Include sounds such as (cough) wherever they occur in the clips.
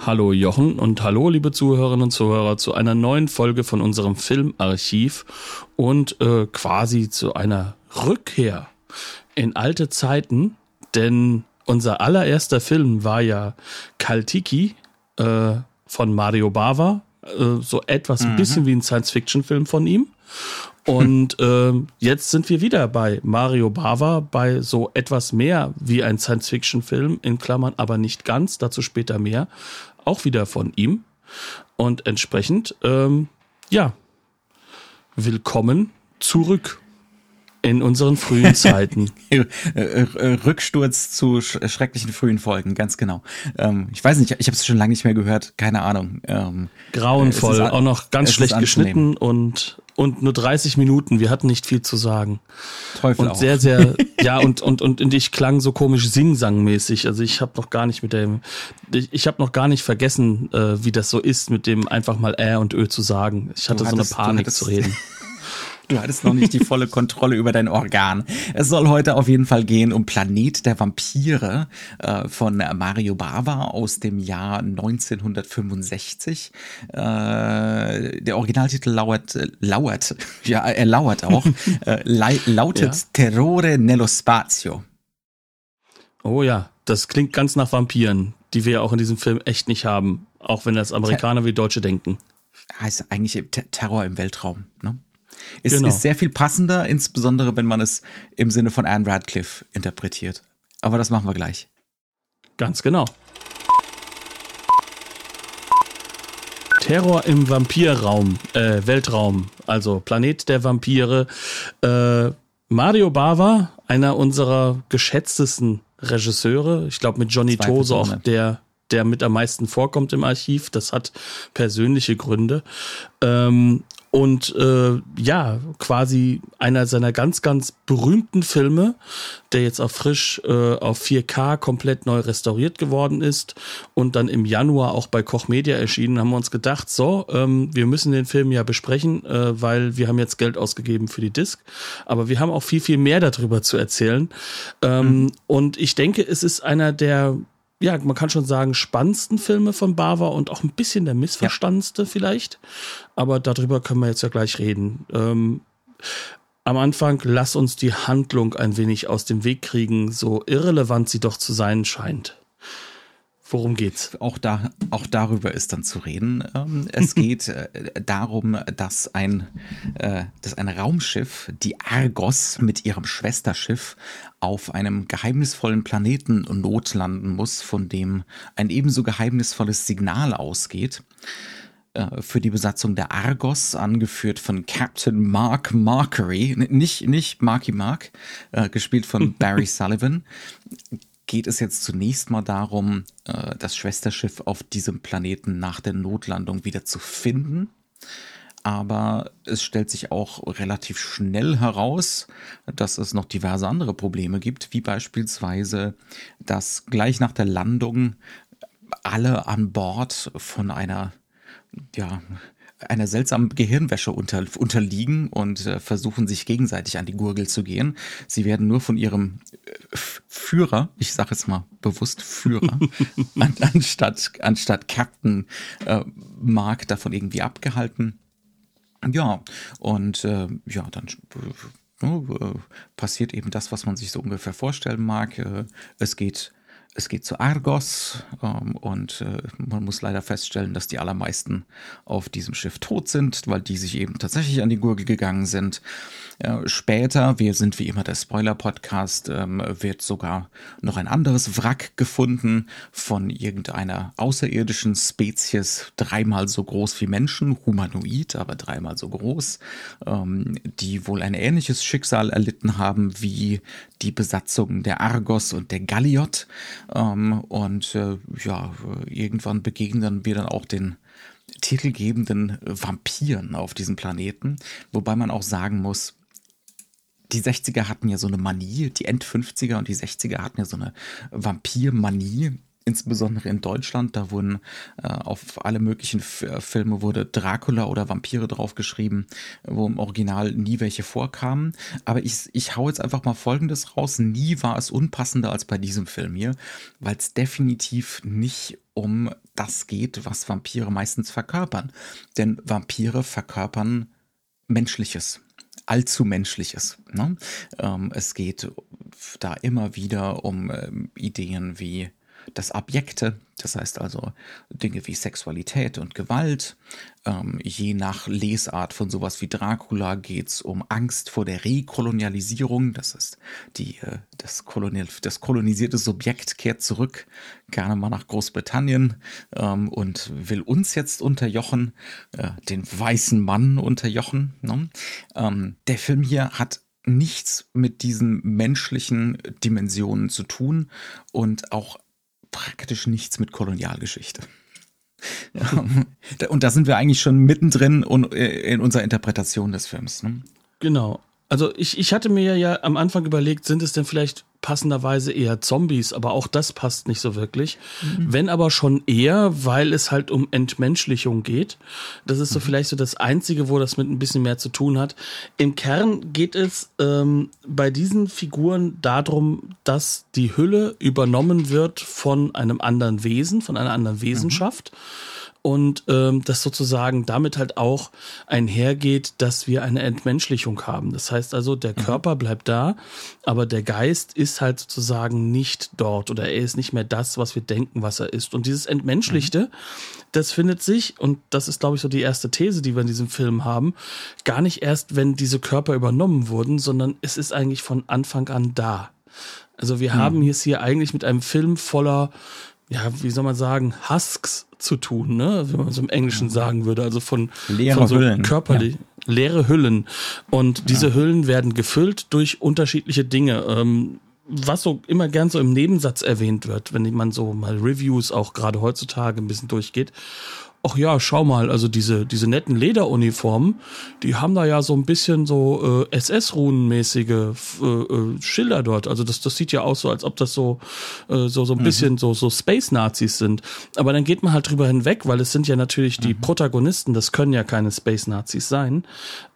Hallo Jochen und hallo liebe Zuhörerinnen und Zuhörer zu einer neuen Folge von unserem Filmarchiv und äh, quasi zu einer Rückkehr in alte Zeiten, denn unser allererster Film war ja Kaltiki äh, von Mario Bava, äh, so etwas ein mhm. bisschen wie ein Science-Fiction-Film von ihm. Und (laughs) äh, jetzt sind wir wieder bei Mario Bava, bei so etwas mehr wie ein Science-Fiction-Film, in Klammern aber nicht ganz, dazu später mehr, auch wieder von ihm. Und entsprechend, ähm, ja, willkommen zurück in unseren frühen Zeiten. (laughs) Äh, äh, Rücksturz zu schrecklichen frühen Folgen, ganz genau. Ähm, ich weiß nicht, ich habe es schon lange nicht mehr gehört, keine Ahnung. Ähm, Grauenvoll, auch noch ganz schlecht geschnitten und und nur 30 Minuten. Wir hatten nicht viel zu sagen. Teufel und auch. sehr, sehr, (laughs) ja, und, und, und, und ich klang so komisch Sing-Sang-mäßig. Also ich habe noch gar nicht mit dem, ich, ich habe noch gar nicht vergessen, äh, wie das so ist, mit dem einfach mal Ä und Ö zu sagen. Ich hatte so eine Panik zu reden. (laughs) Du hattest noch nicht die volle Kontrolle über dein Organ. Es soll heute auf jeden Fall gehen um Planet der Vampire äh, von Mario Bava aus dem Jahr 1965. Äh, der Originaltitel lauert, äh, lauert, ja, er lauert auch, (laughs) äh, lautet ja. Terrore nello spazio. Oh ja, das klingt ganz nach Vampiren, die wir ja auch in diesem Film echt nicht haben, auch wenn das Amerikaner wie Deutsche denken. Heißt eigentlich Terror im Weltraum, ne? Ist, genau. ist sehr viel passender, insbesondere wenn man es im Sinne von Anne Radcliffe interpretiert. Aber das machen wir gleich. Ganz genau. Terror im Vampirraum, äh, Weltraum, also Planet der Vampire. Äh, Mario Bava, einer unserer geschätztesten Regisseure, ich glaube mit Johnny Tose auch der der mit am meisten vorkommt im Archiv. Das hat persönliche Gründe. Ähm, und äh, ja, quasi einer seiner ganz, ganz berühmten Filme, der jetzt auch frisch äh, auf 4K komplett neu restauriert geworden ist und dann im Januar auch bei Koch Media erschienen, haben wir uns gedacht, so, ähm, wir müssen den Film ja besprechen, äh, weil wir haben jetzt Geld ausgegeben für die Disc, aber wir haben auch viel, viel mehr darüber zu erzählen. Ähm, mhm. Und ich denke, es ist einer der ja, man kann schon sagen, spannendsten Filme von Bava und auch ein bisschen der missverstandste ja. vielleicht. Aber darüber können wir jetzt ja gleich reden. Ähm, am Anfang lass uns die Handlung ein wenig aus dem Weg kriegen, so irrelevant sie doch zu sein scheint. Worum geht's? Auch da, auch darüber ist dann zu reden. Ähm, es (laughs) geht äh, darum, dass ein, äh, dass ein Raumschiff, die Argos, mit ihrem Schwesterschiff auf einem geheimnisvollen Planeten notlanden muss, von dem ein ebenso geheimnisvolles Signal ausgeht äh, für die Besatzung der Argos, angeführt von Captain Mark Markery, nicht, nicht Marky Mark, gespielt von (laughs) Barry Sullivan, geht es jetzt zunächst mal darum, äh, das Schwesterschiff auf diesem Planeten nach der Notlandung wieder zu finden. Aber es stellt sich auch relativ schnell heraus, dass es noch diverse andere Probleme gibt, wie beispielsweise, dass gleich nach der Landung alle an Bord von einer ja, einer seltsamen Gehirnwäsche unter, unterliegen und äh, versuchen sich gegenseitig an die Gurgel zu gehen. Sie werden nur von ihrem äh, Führer, ich sage jetzt mal bewusst Führer, (laughs) an, anstatt, anstatt Captain äh, Mark davon irgendwie abgehalten. Ja, und äh, ja, dann äh, äh, passiert eben das, was man sich so ungefähr vorstellen mag. Es geht es geht zu Argos ähm, und äh, man muss leider feststellen, dass die allermeisten auf diesem Schiff tot sind, weil die sich eben tatsächlich an die Gurgel gegangen sind. Äh, später, wir sind wie immer der Spoiler-Podcast, ähm, wird sogar noch ein anderes Wrack gefunden von irgendeiner außerirdischen Spezies, dreimal so groß wie Menschen, humanoid, aber dreimal so groß, ähm, die wohl ein ähnliches Schicksal erlitten haben wie die Besatzung der Argos und der Galliot. Ähm, und äh, ja, irgendwann begegnen wir dann auch den titelgebenden Vampiren auf diesem Planeten. Wobei man auch sagen muss, die 60er hatten ja so eine Manie, die End-50er und die 60er hatten ja so eine Vampir-Manie insbesondere in Deutschland, da wurden äh, auf alle möglichen F äh, Filme wurde Dracula oder Vampire draufgeschrieben, wo im Original nie welche vorkamen. Aber ich, ich hau jetzt einfach mal Folgendes raus. Nie war es unpassender als bei diesem Film hier, weil es definitiv nicht um das geht, was Vampire meistens verkörpern. Denn Vampire verkörpern Menschliches allzu Menschliches. Ne? Ähm, es geht da immer wieder um ähm, Ideen wie das Abjekte, das heißt also Dinge wie Sexualität und Gewalt. Ähm, je nach Lesart von sowas wie Dracula geht es um Angst vor der Rekolonialisierung. Das ist die, äh, das, Kolonial, das kolonisierte Subjekt kehrt zurück, gerne mal nach Großbritannien ähm, und will uns jetzt unterjochen, äh, den weißen Mann unterjochen. Ne? Ähm, der Film hier hat nichts mit diesen menschlichen Dimensionen zu tun und auch praktisch nichts mit Kolonialgeschichte. und da sind wir eigentlich schon mittendrin äh, in unserer Interpretation des Films. Ne? Genau. Also ich, ich hatte mir ja am Anfang überlegt, sind es denn vielleicht passenderweise eher Zombies, aber auch das passt nicht so wirklich. Mhm. Wenn aber schon eher, weil es halt um Entmenschlichung geht. Das ist so mhm. vielleicht so das Einzige, wo das mit ein bisschen mehr zu tun hat. Im Kern geht es ähm, bei diesen Figuren darum, dass die Hülle übernommen wird von einem anderen Wesen, von einer anderen Wesenschaft. Mhm und ähm, das sozusagen damit halt auch einhergeht, dass wir eine Entmenschlichung haben. Das heißt also, der mhm. Körper bleibt da, aber der Geist ist halt sozusagen nicht dort oder er ist nicht mehr das, was wir denken, was er ist. Und dieses Entmenschlichte, mhm. das findet sich, und das ist, glaube ich, so die erste These, die wir in diesem Film haben, gar nicht erst, wenn diese Körper übernommen wurden, sondern es ist eigentlich von Anfang an da. Also wir mhm. haben es hier eigentlich mit einem Film voller ja, wie soll man sagen, Husks zu tun, ne? Wenn man es im Englischen sagen würde, also von, leere von so Hüllen. körperlich. Ja. Leere Hüllen. Und diese ja. Hüllen werden gefüllt durch unterschiedliche Dinge. Ähm, was so immer gern so im Nebensatz erwähnt wird, wenn man so mal Reviews auch gerade heutzutage ein bisschen durchgeht ach ja, schau mal, also diese, diese netten Lederuniformen, die haben da ja so ein bisschen so äh, SS-Runenmäßige äh, äh, Schilder dort. Also das, das sieht ja aus so, als ob das so, äh, so, so ein mhm. bisschen so, so Space-Nazis sind. Aber dann geht man halt drüber hinweg, weil es sind ja natürlich die mhm. Protagonisten, das können ja keine Space-Nazis sein.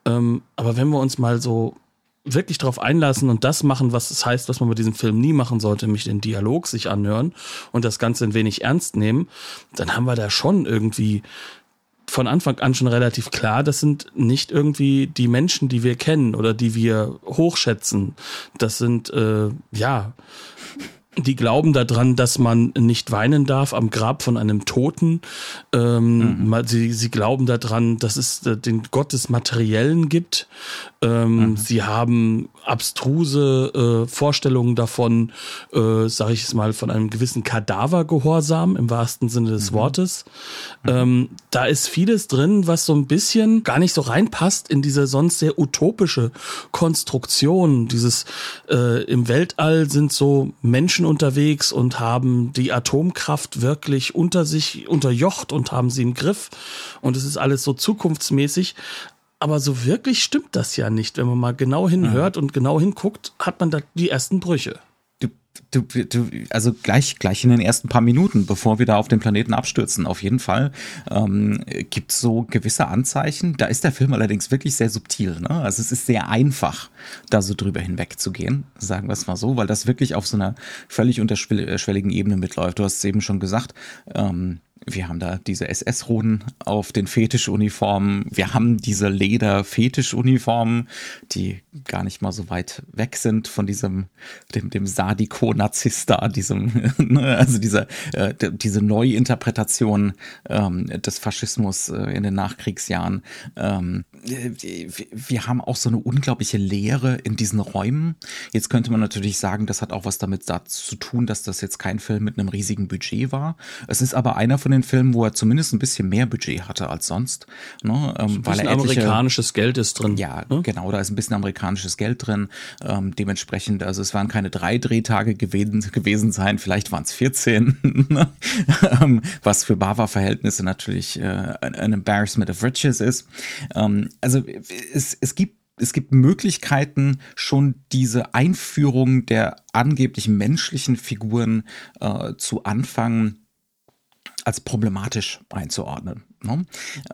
Ähm, aber wenn wir uns mal so wirklich darauf einlassen und das machen, was es heißt, was man bei diesem Film nie machen sollte, nämlich den Dialog sich anhören und das Ganze ein wenig ernst nehmen, dann haben wir da schon irgendwie von Anfang an schon relativ klar, das sind nicht irgendwie die Menschen, die wir kennen oder die wir hochschätzen. Das sind, äh, ja, die glauben daran, dass man nicht weinen darf am Grab von einem Toten. Ähm, mhm. sie, sie glauben daran, dass es äh, den Gott des Materiellen gibt. Ähm, mhm. Sie haben abstruse äh, Vorstellungen davon, äh, sage ich es mal, von einem gewissen Kadavergehorsam im wahrsten Sinne des mhm. Wortes. Mhm. Ähm, da ist vieles drin, was so ein bisschen gar nicht so reinpasst in diese sonst sehr utopische Konstruktion. Dieses äh, im Weltall sind so Menschen unterwegs und haben die Atomkraft wirklich unter sich unterjocht und haben sie im Griff. Und es ist alles so zukunftsmäßig. Aber so wirklich stimmt das ja nicht. Wenn man mal genau hinhört mhm. und genau hinguckt, hat man da die ersten Brüche. Du, du, also gleich, gleich in den ersten paar Minuten, bevor wir da auf den Planeten abstürzen, auf jeden Fall, ähm, gibt es so gewisse Anzeichen. Da ist der Film allerdings wirklich sehr subtil. Ne? Also es ist sehr einfach, da so drüber hinwegzugehen, sagen wir es mal so, weil das wirklich auf so einer völlig unterschwelligen Ebene mitläuft. Du hast es eben schon gesagt, ähm, wir haben da diese SS-Runen auf den Fetischuniformen. Wir haben diese Leder-Fetischuniformen, die gar nicht mal so weit weg sind von diesem, dem, dem Sadiko-Nazista, diesem, (laughs) ne, also dieser, äh, diese Neuinterpretation ähm, des Faschismus äh, in den Nachkriegsjahren. Ähm, wir haben auch so eine unglaubliche Leere in diesen Räumen. Jetzt könnte man natürlich sagen, das hat auch was damit zu tun, dass das jetzt kein Film mit einem riesigen Budget war. Es ist aber einer von den Filmen, wo er zumindest ein bisschen mehr Budget hatte als sonst. Ne? Ähm, ein weil er etliche, amerikanisches Geld ist drin. Ja, ne? genau, da ist ein bisschen amerikanisches Geld drin. Ähm, dementsprechend, also es waren keine drei Drehtage gewesen, gewesen sein, vielleicht waren es 14, ne? ähm, was für Bava-Verhältnisse natürlich äh, ein Embarrassment of Riches ist. Ähm, also es, es gibt es gibt Möglichkeiten, schon diese Einführung der angeblich menschlichen Figuren äh, zu Anfang als problematisch einzuordnen. Ne?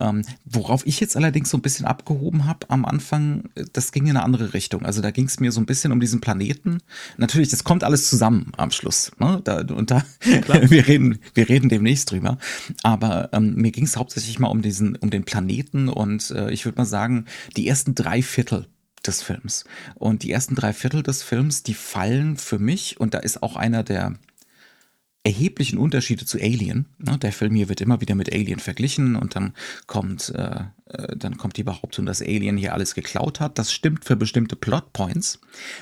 Ähm, worauf ich jetzt allerdings so ein bisschen abgehoben habe am Anfang, das ging in eine andere Richtung. Also da ging es mir so ein bisschen um diesen Planeten. Natürlich, das kommt alles zusammen am Schluss. Ne? Da, und da, (laughs) wir reden, wir reden demnächst drüber. Aber ähm, mir ging es hauptsächlich mal um diesen, um den Planeten und äh, ich würde mal sagen, die ersten drei Viertel des Films. Und die ersten drei Viertel des Films, die fallen für mich, und da ist auch einer der erheblichen Unterschiede zu Alien. Ne? Der Film hier wird immer wieder mit Alien verglichen und dann kommt, äh, äh, dann kommt die Behauptung, dass Alien hier alles geklaut hat. Das stimmt für bestimmte Plotpoints.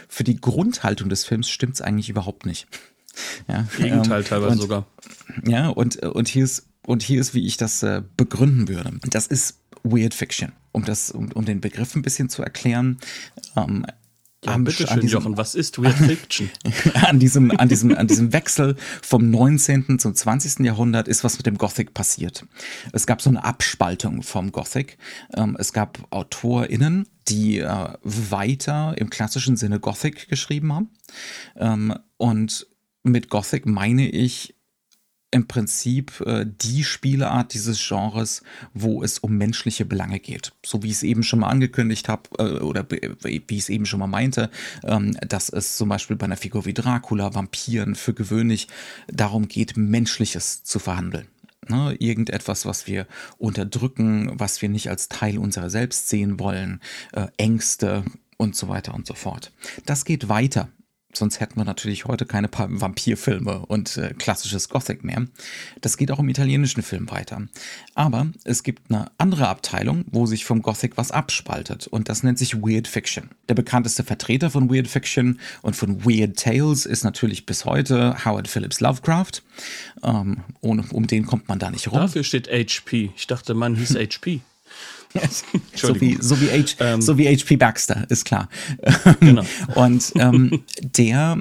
Für die Grundhaltung des Films stimmt es eigentlich überhaupt nicht. Ja, Gegenteil ähm, teilweise und, sogar. Ja, und, und hier ist, und hier ist, wie ich das äh, begründen würde. Das ist Weird Fiction. Um das, um, um den Begriff ein bisschen zu erklären. Ähm, ja, am, bitte schön, diesem, Jochen, was ist Weird Fiction? (laughs) an diesem, an diesem, an diesem Wechsel vom 19. zum 20. Jahrhundert ist was mit dem Gothic passiert. Es gab so eine Abspaltung vom Gothic. Ähm, es gab AutorInnen, die äh, weiter im klassischen Sinne Gothic geschrieben haben. Ähm, und mit Gothic meine ich im Prinzip äh, die Spieleart dieses Genres, wo es um menschliche Belange geht. So wie ich es eben schon mal angekündigt habe äh, oder wie ich es eben schon mal meinte, ähm, dass es zum Beispiel bei einer Figur wie Dracula, Vampiren für gewöhnlich darum geht, Menschliches zu verhandeln. Ne, irgendetwas, was wir unterdrücken, was wir nicht als Teil unserer selbst sehen wollen, äh, Ängste und so weiter und so fort. Das geht weiter Sonst hätten wir natürlich heute keine Vampirfilme und äh, klassisches Gothic mehr. Das geht auch im italienischen Film weiter. Aber es gibt eine andere Abteilung, wo sich vom Gothic was abspaltet. Und das nennt sich Weird Fiction. Der bekannteste Vertreter von Weird Fiction und von Weird Tales ist natürlich bis heute Howard Phillips Lovecraft. Ähm, ohne, um den kommt man da nicht rum. Dafür steht HP. Ich dachte, man hieß (laughs) HP. (laughs) so wie, so wie, H, ähm, so wie HP Baxter, ist klar. (laughs) Genau. (laughs) und ähm, der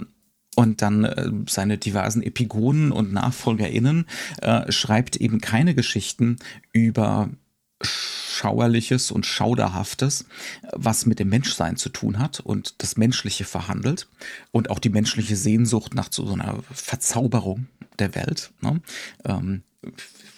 und dann äh, seine diversen Epigonen und NachfolgerInnen äh, schreibt eben keine Geschichten über Schauerliches und Schauderhaftes, was mit dem Menschsein zu tun hat und das Menschliche verhandelt und auch die menschliche Sehnsucht nach so einer Verzauberung der Welt. Ne? Ähm,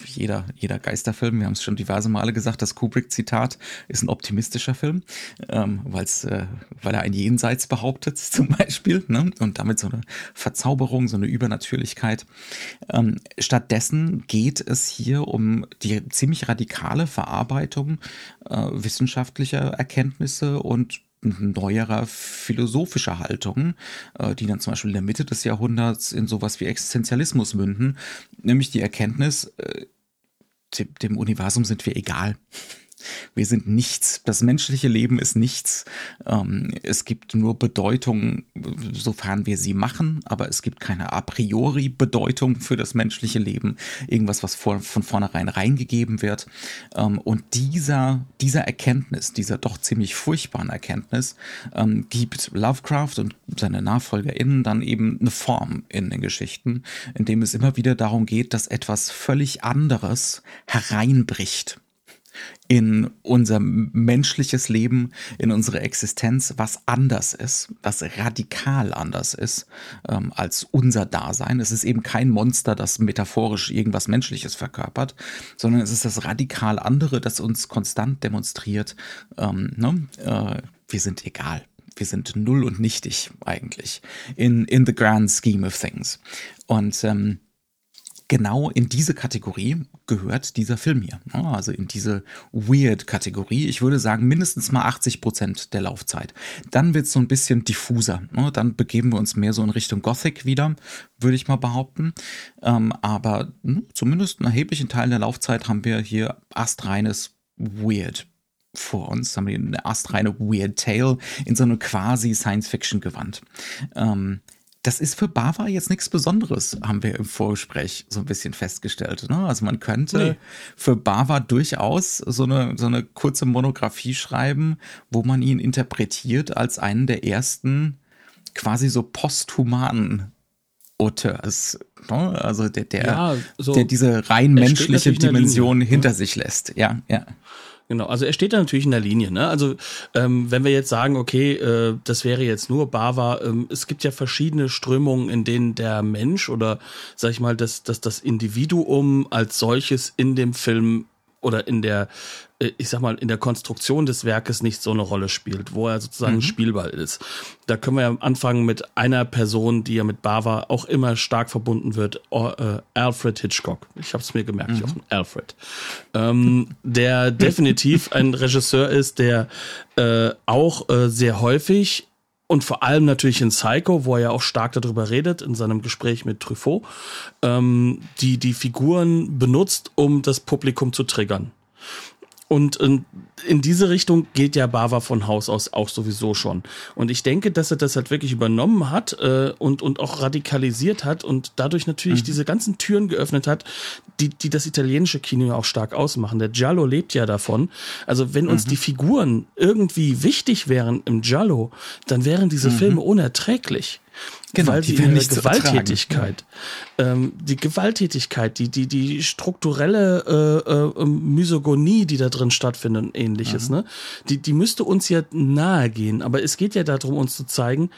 jeder, jeder Geisterfilm, wir haben es schon diverse Male gesagt, das Kubrick-Zitat ist ein optimistischer Film, ähm, äh, weil er ein Jenseits behauptet (laughs) zum Beispiel ne? und damit so eine Verzauberung, so eine Übernatürlichkeit. Ähm, stattdessen geht es hier um die ziemlich radikale Verarbeitung äh, wissenschaftlicher Erkenntnisse und neuerer philosophischer Haltungen, äh, die dann zum Beispiel in der Mitte des Jahrhunderts in sowas wie Existenzialismus münden, nämlich die Erkenntnis, äh, dem Universum sind wir egal. Wir sind nichts. Das menschliche Leben ist nichts. Ähm, es gibt nur Bedeutung, sofern wir sie machen, aber es gibt keine a priori Bedeutung für das menschliche Leben. Irgendwas, was von vornherein reingegeben wird. Ähm, und dieser, dieser Erkenntnis, dieser doch ziemlich furchtbaren Erkenntnis, ähm, gibt Lovecraft und seine NachfolgerInnen dann eben eine Form in den Geschichten, in dem es immer wieder darum geht, dass etwas völlig anderes hereinbricht in unser menschliches Leben, in unsere Existenz, was anders ist, was radikal anders ist ähm, als unser Dasein. Es ist eben kein Monster, das metaphorisch irgendwas Menschliches verkörpert, sondern es ist das radikal andere, das uns konstant demonstriert, ähm, ne? äh, wir sind egal. Wir sind null und nichtig eigentlich in, in the grand scheme of things. Und ähm, genau in diese Kategorie gehört dieser Film hier. Also in diese Weird-Kategorie. Ich würde sagen, mindestens mal 80 Prozent der Laufzeit. Dann wird es so ein bisschen diffuser. Dann begeben wir uns mehr so in Richtung Gothic wieder, würde ich mal behaupten. Ähm, aber hm, zumindest einen erheblichen Teil der Laufzeit haben wir hier astreines Weird vor uns, haben wir eine astreine Weird Tale in so eine quasi Science-Fiction gewandt. Ähm, das ist für Bava jetzt nichts Besonderes, haben wir im Vorgespräch so ein bisschen festgestellt. Ne? Also man könnte nee. für Bava durchaus so eine, so eine kurze Monographie schreiben, wo man ihn interpretiert als einen der ersten quasi so posthumanen Auteurs. Ne? Also der, der, ja, so der diese rein menschliche Dimension hinter sich lässt. Ja, ja. Genau, also er steht da natürlich in der Linie. Ne? Also ähm, wenn wir jetzt sagen, okay, äh, das wäre jetzt nur Bava, ähm, es gibt ja verschiedene Strömungen, in denen der Mensch oder sag ich mal, das, das, das Individuum als solches in dem Film oder in der, äh, ich sag mal, in der Konstruktion des Werkes nicht so eine Rolle spielt, wo er sozusagen mhm. Spielball ist. Da können wir ja anfangen mit einer Person, die ja mit Bava auch immer stark verbunden wird, äh, Alfred Hitchcock. Ich habe es mir gemerkt, mhm. Jochen, Alfred. Ähm, der (laughs) definitiv ein Regisseur ist, der äh, auch äh, sehr häufig und vor allem natürlich in Psycho, wo er ja auch stark darüber redet, in seinem Gespräch mit Truffaut, ähm, die die Figuren benutzt, um das Publikum zu triggern. Und in, in diese Richtung geht ja Bava von Haus aus auch sowieso schon. Und ich denke, dass er das halt wirklich übernommen hat äh, und, und auch radikalisiert hat und dadurch natürlich mhm. diese ganzen Türen geöffnet hat, die, die das italienische Kino ja auch stark ausmachen. Der Giallo lebt ja davon. Also wenn uns mhm. die Figuren irgendwie wichtig wären im Giallo, dann wären diese mhm. Filme unerträglich. Genau, weil die ihre Gewalttätigkeit, ähm, die Gewalttätigkeit, die, die, die strukturelle äh, äh, Misogonie, die da drin stattfindet und ähnliches, mhm. ne, die, die müsste uns ja nahe gehen. Aber es geht ja darum, uns zu zeigen,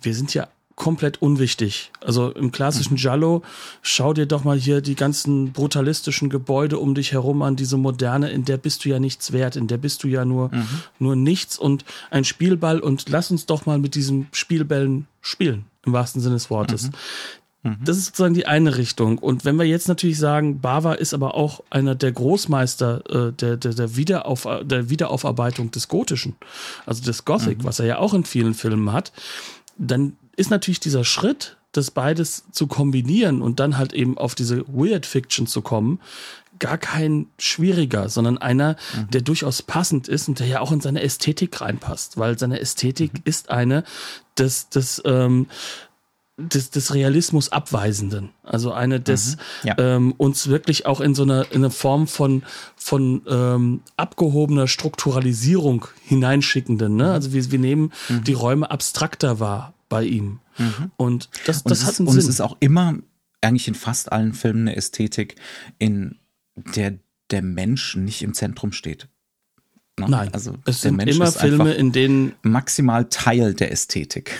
wir sind ja komplett unwichtig. Also im klassischen mhm. Giallo, schau dir doch mal hier die ganzen brutalistischen Gebäude um dich herum an, diese moderne, in der bist du ja nichts wert, in der bist du ja nur, mhm. nur nichts und ein Spielball und lass uns doch mal mit diesen Spielbällen spielen, im wahrsten Sinne des Wortes. Mhm. mhm. Das ist sozusagen die eine Richtung. Und wenn wir jetzt natürlich sagen, Bava ist aber auch einer der Großmeister äh, der, der, der, Wiederauf, der Wiederaufarbeitung des Gotischen, also des Gothic, mhm. was er ja auch in vielen Filmen hat, dann ist natürlich dieser Schritt, das beides zu kombinieren und dann halt eben auf diese Weird Fiction zu kommen, gar kein schwieriger, sondern einer, mhm. der durchaus passend ist und der ja auch in seine Ästhetik reinpasst, weil seine Ästhetik mhm. ist eine des, des, ähm, des, des Realismus abweisenden. Also eine des mhm, ja. ähm, uns wirklich auch in so eine, in eine Form von, von ähm, abgehobener Strukturalisierung hineinschickenden. Ne? Mhm. Also wir, wir nehmen mhm. die Räume abstrakter wahr bei ihm. Mhm. Und das, das und hat einen und Sinn. Und es ist auch immer, eigentlich in fast allen Filmen, eine Ästhetik, in der der Mensch nicht im Zentrum steht. Ne? Nein, also es sind Mensch immer Filme, in denen maximal Teil der Ästhetik.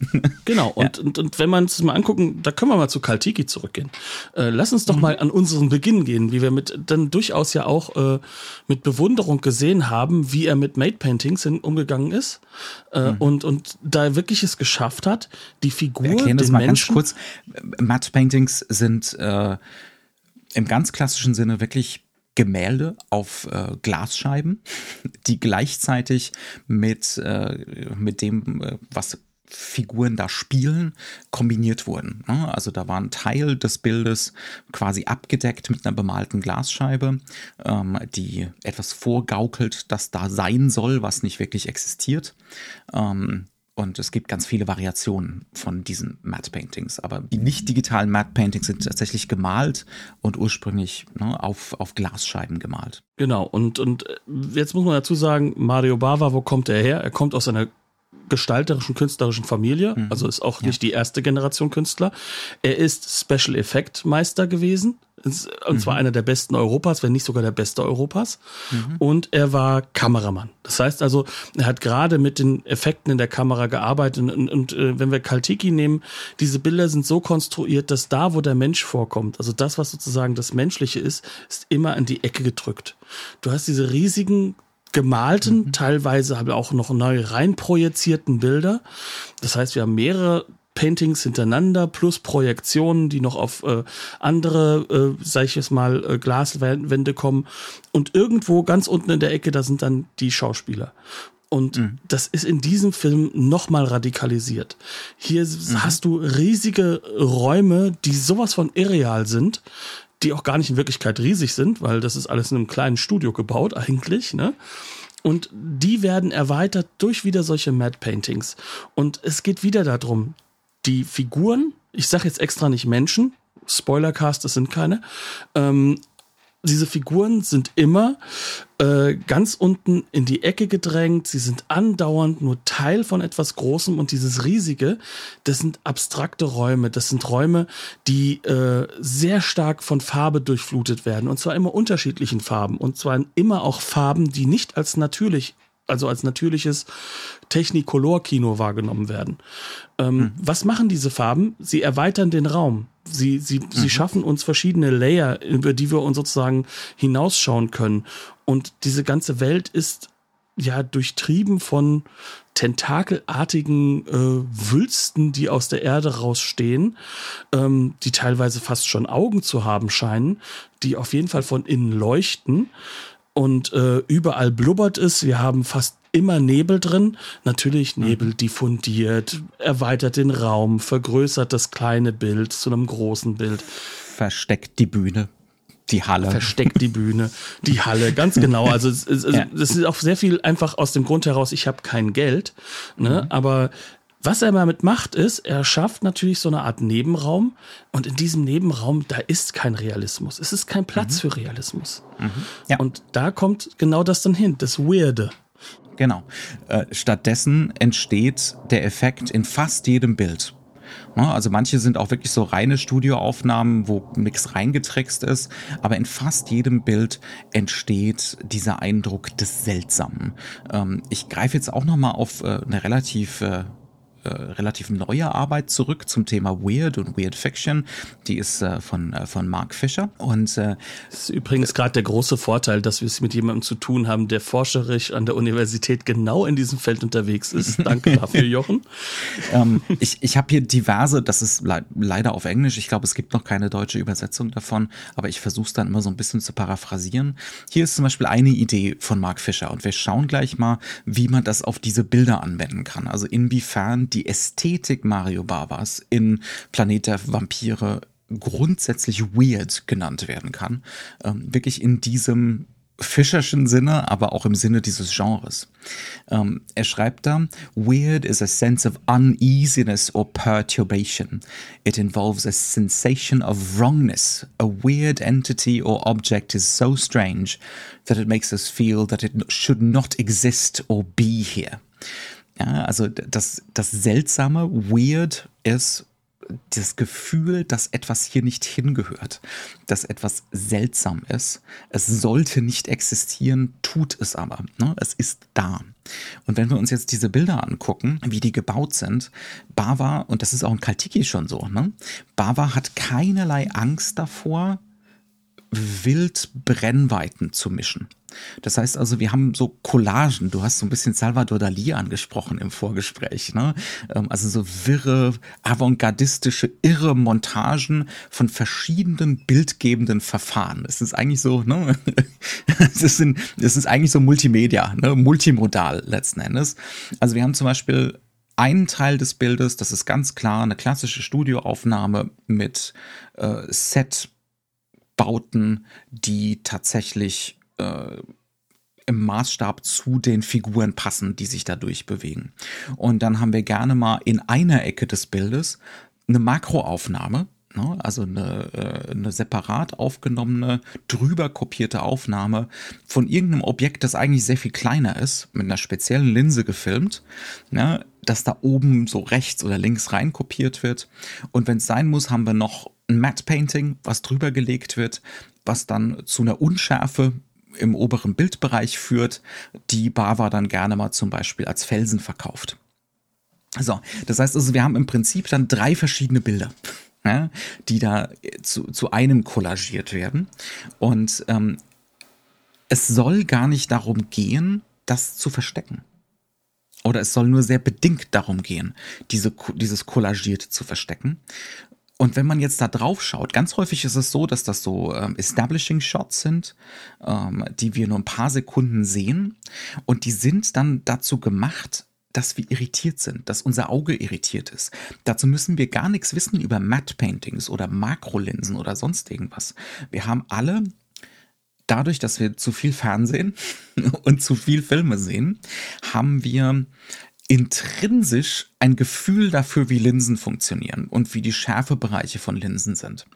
(laughs) genau. Und, ja. und, und wenn man es mal angucken, da können wir mal zu Kaltiki zurückgehen. Äh, lass uns doch mhm. mal an unseren Beginn gehen, wie wir mit dann durchaus ja auch äh, mit Bewunderung gesehen haben, wie er mit Made Paintings umgegangen ist äh, mhm. und und da wirklich es geschafft hat, die Figur, Erklären das mal Menschen, ganz kurz. Matte Paintings sind äh, im ganz klassischen Sinne wirklich Gemälde auf äh, Glasscheiben, (laughs) die gleichzeitig mit, äh, mit dem, äh, was Figuren da spielen, kombiniert wurden. Ne? Also da war ein Teil des Bildes quasi abgedeckt mit einer bemalten Glasscheibe, ähm, die etwas vorgaukelt, das da sein soll, was nicht wirklich existiert. Ähm, und es gibt ganz viele Variationen von diesen Matte Paintings. Aber die nicht digitalen Matte Paintings sind tatsächlich gemalt und ursprünglich ne, auf, auf Glasscheiben gemalt. Genau. Und, und äh, jetzt muss man dazu sagen, Mario Bava, wo kommt er her? Er kommt aus einer gestalterischen, künstlerischen Familie, mhm. also ist auch ja. nicht die erste Generation Künstler. Er ist Special Effect Meister gewesen, und mhm. zwar einer der besten Europas, wenn nicht sogar der beste Europas. Mhm. Und er war Kameramann. Das heißt also, er hat gerade mit den Effekten in der Kamera gearbeitet. Und, und, und äh, wenn wir Kaltiki nehmen, diese Bilder sind so konstruiert, dass da, wo der Mensch vorkommt, also das, was sozusagen das Menschliche ist, ist immer in die Ecke gedrückt. Du hast diese riesigen gemalten, mhm. teilweise aber auch noch neu reinprojizierten Bilder. Das heißt, wir haben mehrere Paintings hintereinander plus Projektionen, die noch auf äh, andere, äh, sag ich jetzt mal, äh, Glaswände kommen. Und irgendwo ganz unten in der Ecke, da sind dann die Schauspieler. Und mhm. das ist in diesem Film nochmal radikalisiert. Hier mhm. hast du riesige Räume, die sowas von irreal sind, die auch gar nicht in Wirklichkeit riesig sind, weil das ist alles in einem kleinen Studio gebaut eigentlich, ne? und die werden erweitert durch wieder solche Mad Paintings. Und es geht wieder darum, die Figuren, ich sage jetzt extra nicht Menschen, Spoilercast, es sind keine, ähm, diese Figuren sind immer äh, ganz unten in die Ecke gedrängt. Sie sind andauernd nur Teil von etwas Großem und dieses Riesige, das sind abstrakte Räume. Das sind Räume, die äh, sehr stark von Farbe durchflutet werden und zwar immer unterschiedlichen Farben und zwar immer auch Farben, die nicht als natürlich also als natürliches Technicolor-Kino wahrgenommen werden. Ähm, mhm. Was machen diese Farben? Sie erweitern den Raum. Sie, sie, mhm. sie schaffen uns verschiedene Layer, über die wir uns sozusagen hinausschauen können. Und diese ganze Welt ist ja durchtrieben von tentakelartigen äh, Wülsten, die aus der Erde rausstehen, ähm, die teilweise fast schon Augen zu haben scheinen, die auf jeden Fall von innen leuchten. Und äh, überall blubbert es. Wir haben fast immer Nebel drin. Natürlich. Nebel diffundiert, erweitert den Raum, vergrößert das kleine Bild zu einem großen Bild. Versteckt die Bühne. Die Halle. Versteckt die Bühne, die Halle, ganz (laughs) genau. Also es, es, ja. es ist auch sehr viel einfach aus dem Grund heraus, ich habe kein Geld. Ne? Mhm. Aber was er damit macht, ist, er schafft natürlich so eine Art Nebenraum und in diesem Nebenraum, da ist kein Realismus. Es ist kein Platz mhm. für Realismus. Mhm. Ja. Und da kommt genau das dann hin, das Weirde. Genau. Äh, stattdessen entsteht der Effekt in fast jedem Bild. Also manche sind auch wirklich so reine Studioaufnahmen, wo nichts reingetrickst ist, aber in fast jedem Bild entsteht dieser Eindruck des Seltsamen. Ähm, ich greife jetzt auch nochmal auf äh, eine relativ äh, relativ neue Arbeit zurück zum Thema Weird und Weird Fiction. Die ist äh, von, äh, von Mark Fisher. Und äh, das ist übrigens gerade der große Vorteil, dass wir es mit jemandem zu tun haben, der forscherisch an der Universität genau in diesem Feld unterwegs ist. Danke (laughs) dafür, Jochen. ähm, ich ich habe hier diverse, das ist le leider auf Englisch. Ich glaube, es gibt noch keine deutsche Übersetzung davon, aber ich versuche es dann immer so ein bisschen zu paraphrasieren. Hier ist zum Beispiel eine Idee von Mark Fisher und wir schauen gleich mal, wie man das auf diese Bilder anwenden kann. Also inwiefern die Ästhetik Mario Barbas in Planet der Vampire grundsätzlich weird genannt werden kann. Ähm, wirklich in diesem Fischerschen Sinne, aber auch im Sinne dieses Genres. Ähm, er schreibt da, Weird is a sense of uneasiness or perturbation. It involves a sensation of wrongness. A weird entity or object is so strange that it makes us feel that it should not exist or be here. Ja, also das, das Seltsame, Weird ist das Gefühl, dass etwas hier nicht hingehört, dass etwas seltsam ist. Es sollte nicht existieren, tut es aber. Ne? Es ist da. Und wenn wir uns jetzt diese Bilder angucken, wie die gebaut sind, Bava, und das ist auch in Kaltiki schon so, ne? Bava hat keinerlei Angst davor, wild Brennweiten zu mischen. Das heißt also, wir haben so Collagen. Du hast so ein bisschen Salvador Dali angesprochen im Vorgespräch. Ne? Ähm, also so wirre, avantgardistische, irre Montagen von verschiedenen bildgebenden Verfahren. Es ist eigentlich so, ne? (laughs) es, ist ein, es ist eigentlich so Multimedia, ne? multimodal letzten Endes. Also wir haben zum Beispiel einen Teil des Bildes, das ist ganz klar eine klassische Studioaufnahme mit äh, Setbauten, die tatsächlich äh, im Maßstab zu den Figuren passen, die sich dadurch bewegen. Und dann haben wir gerne mal in einer Ecke des Bildes eine Makroaufnahme, ne? also eine, äh, eine separat aufgenommene, drüber kopierte Aufnahme von irgendeinem Objekt, das eigentlich sehr viel kleiner ist, mit einer speziellen Linse gefilmt, ne? das da oben so rechts oder links rein kopiert wird. Und wenn es sein muss, haben wir noch ein Matte Painting, was drüber gelegt wird, was dann zu einer Unschärfe im oberen Bildbereich führt, die Bava dann gerne mal zum Beispiel als Felsen verkauft. So, das heißt also, wir haben im Prinzip dann drei verschiedene Bilder. Ja, die da zu, zu einem kollagiert werden. Und ähm, es soll gar nicht darum gehen, das zu verstecken. Oder es soll nur sehr bedingt darum gehen, diese, dieses Kollagiert zu verstecken, und wenn man jetzt da drauf schaut, ganz häufig ist es so, dass das so ähm, Establishing Shots sind, ähm, die wir nur ein paar Sekunden sehen. Und die sind dann dazu gemacht, dass wir irritiert sind, dass unser Auge irritiert ist. Dazu müssen wir gar nichts wissen über Matte Paintings oder Makrolinsen oder sonst irgendwas. Wir haben alle dadurch, dass wir zu viel Fernsehen (laughs) und zu viel Filme sehen, haben wir intrinsisch ein Gefühl dafür, wie Linsen funktionieren und wie die Schärfebereiche von Linsen sind.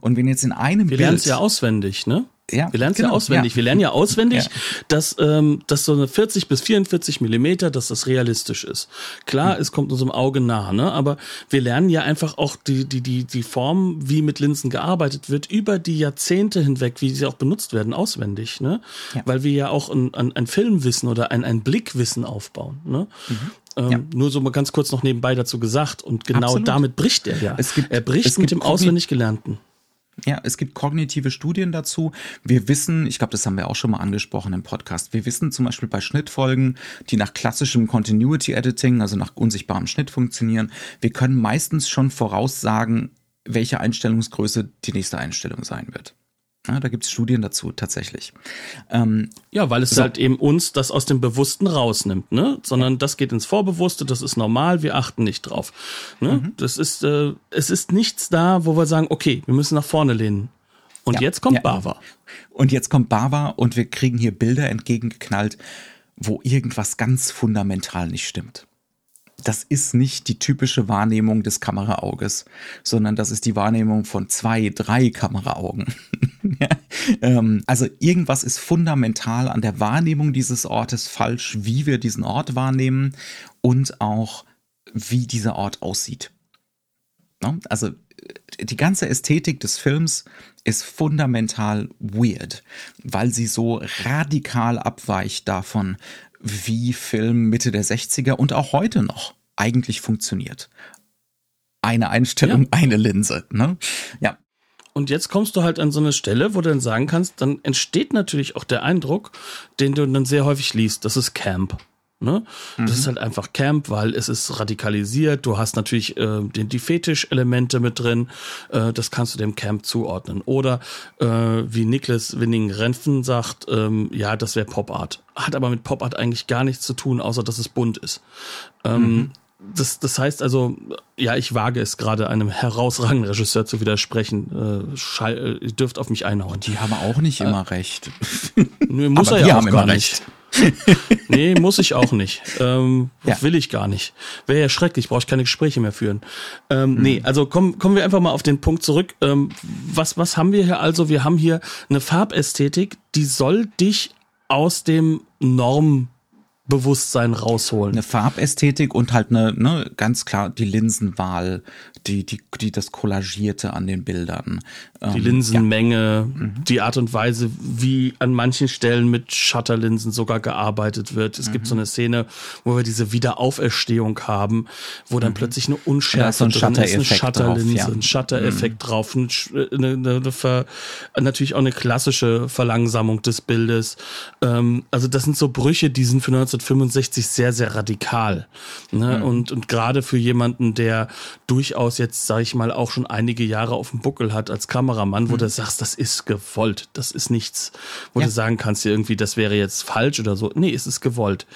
Und wenn jetzt in einem Wir lernen es ja auswendig, ne? Ja, wir lernen es genau, ja auswendig. ja. Wir lernen ja (laughs) auswendig, Ja. dass, ähm, dass so eine 40 bis 44 Millimeter, dass das realistisch ist. Klar, Hm. es kommt unserem Auge nah, ne? Aber wir lernen ja einfach auch die, die, die, die Form, wie mit Linsen gearbeitet wird, über die Jahrzehnte hinweg, wie sie auch benutzt werden, auswendig, ne? Ja. Weil wir ja auch ein, ein, ein Filmwissen oder ein, ein Blickwissen aufbauen, ne? Ähm. Ja. Nur so mal ganz kurz noch nebenbei dazu gesagt. Und genau Absolut. damit bricht er ja. Es gibt- er bricht es mit gibt dem auswendig Gelernten. Ja, es gibt kognitive Studien dazu. Wir wissen, ich glaube, das haben wir auch schon mal angesprochen im Podcast. Wir wissen zum Beispiel bei Schnittfolgen, die nach klassischem Continuity Editing, also nach unsichtbarem Schnitt funktionieren, wir können meistens schon voraussagen, welche Einstellungsgröße die nächste Einstellung sein wird. Ja, da gibt es Studien dazu tatsächlich. Ähm, Ja, weil es So. halt eben uns das aus dem Bewussten rausnimmt, ne? Sondern das geht ins Vorbewusste, das ist normal, wir achten nicht drauf. Ne? Mhm. Das ist, äh, es ist nichts da, wo wir sagen, okay, wir müssen nach vorne lehnen. Und Ja, jetzt kommt ja. Bava. Und jetzt kommt Bava und wir kriegen hier Bilder entgegengeknallt, wo irgendwas ganz fundamental nicht stimmt. Das ist nicht die typische Wahrnehmung des Kameraauges, sondern das ist die Wahrnehmung von zwei, drei Kameraaugen. (laughs) ähm, also irgendwas ist fundamental an der Wahrnehmung dieses Ortes falsch, wie wir diesen Ort wahrnehmen und auch wie dieser Ort aussieht. Ne? Also äh, die ganze Ästhetik des Films ist fundamental weird, weil sie so radikal abweicht davon, wie Film Mitte der 60er und auch heute noch eigentlich funktioniert. Eine Einstellung, Ja. eine Linse. Ne? Ja, Und jetzt kommst du halt an so eine Stelle, wo du dann sagen kannst, dann entsteht natürlich auch der Eindruck, den du dann sehr häufig liest, das ist Camp. Ne? Das ist halt einfach Camp, weil es ist radikalisiert. Du hast natürlich äh, die, die Fetisch-Elemente mit drin. Äh, das kannst du dem Camp zuordnen. Oder äh, wie Niklas Winning-Renfen sagt, ähm, ja, das wäre Pop-Art. Hat aber mit Pop-Art eigentlich gar nichts zu tun, außer dass es bunt ist. Ähm, das, das heißt also, ja, ich wage es gerade einem herausragenden Regisseur zu widersprechen. Äh, äh, ihr dürft auf mich einhauen. die haben auch nicht immer recht. (laughs) Nö, muss Aber er ja auch haben gar immer nicht. (laughs) nee, muss ich auch nicht. Ähm, Ja. Will ich gar nicht. Wäre ja schrecklich, brauche ich keine Gespräche mehr führen. Ähm, Mhm. Nee, also kommen, kommen wir einfach mal auf den Punkt zurück. Ähm, was, was haben wir hier also? Wir haben hier eine Farbästhetik, die soll dich aus dem Normbewusstsein rausholen. Eine Farbästhetik und halt eine, ne, ganz klar die Linsenwahl, die, die, die das Kollagierte an den Bildern. Ähm, Die Linsenmenge, die Art und Weise, wie an manchen Stellen mit Shutterlinsen sogar gearbeitet wird. Es gibt so eine Szene, wo wir diese Wiederauferstehung haben, wo dann plötzlich eine ist so Unschärfe ein drin ist, eine Shutterlinse, drauf, ja. ein Shutter-Effekt drauf, Sch- eine, eine, eine natürlich auch eine klassische Verlangsamung des Bildes. Ähm, also das sind so Brüche, die sind für 1965 sehr, sehr radikal. Ne? Und, und gerade für jemanden, der durchaus jetzt, sage ich mal, auch schon einige Jahre auf dem Buckel hat als Kameramann, wo du sagst, das ist gewollt, das ist nichts, wo Ja. du sagen kannst, irgendwie, das wäre jetzt falsch oder so. Nee, es ist gewollt.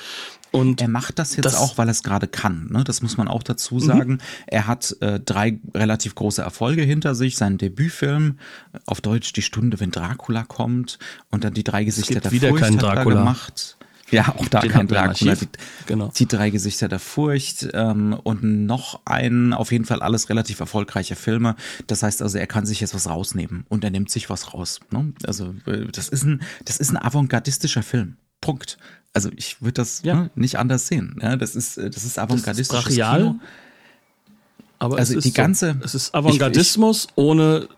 Und Er macht das jetzt Das- auch, weil er es gerade kann. Ne? Das muss man auch dazu sagen. Er hat äh, drei relativ große Erfolge hinter sich. Sein Debütfilm, äh, auf Deutsch Die Stunde, wenn Dracula kommt. Und dann die drei Gesichter gibt der wieder Furcht keinen Dracula. gemacht. Ja, auch da kein Dracula. Die, Genau. die drei Gesichter der Furcht ähm, und noch ein, auf jeden Fall alles relativ erfolgreiche Filme. Das heißt also, er kann sich jetzt was rausnehmen und er nimmt sich was raus. Ne? Also äh, das ist ein, das ist ein avantgardistischer Film. Punkt. Also ich würde das Ja. ne, nicht anders sehen. Ja, das ist, äh, das ist avantgardistisches brachial, Kino. Aber Also es ist die ganze- so, es ist Avantgardismus ohne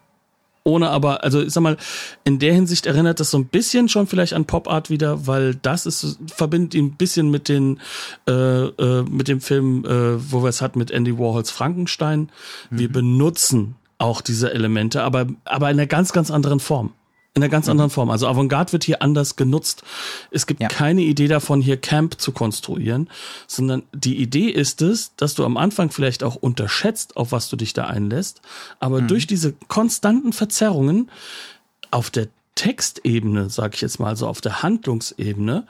ohne aber also ich sag mal in der Hinsicht erinnert das so ein bisschen schon vielleicht an Pop Art wieder, weil das ist verbindet ihn ein bisschen mit den äh, äh, mit dem Film, äh, wo wir es hatten mit Andy Warhols Frankenstein. Wir benutzen auch diese Elemente, aber aber in einer ganz ganz anderen Form. In einer ganz anderen Form. Also Avantgarde wird hier anders genutzt. Es gibt Ja. keine Idee davon, hier Camp zu konstruieren, sondern die Idee ist es, dass du am Anfang vielleicht auch unterschätzt, auf was du dich da einlässt, aber durch diese konstanten Verzerrungen auf der Textebene, sag ich jetzt mal so, auf der Handlungsebene,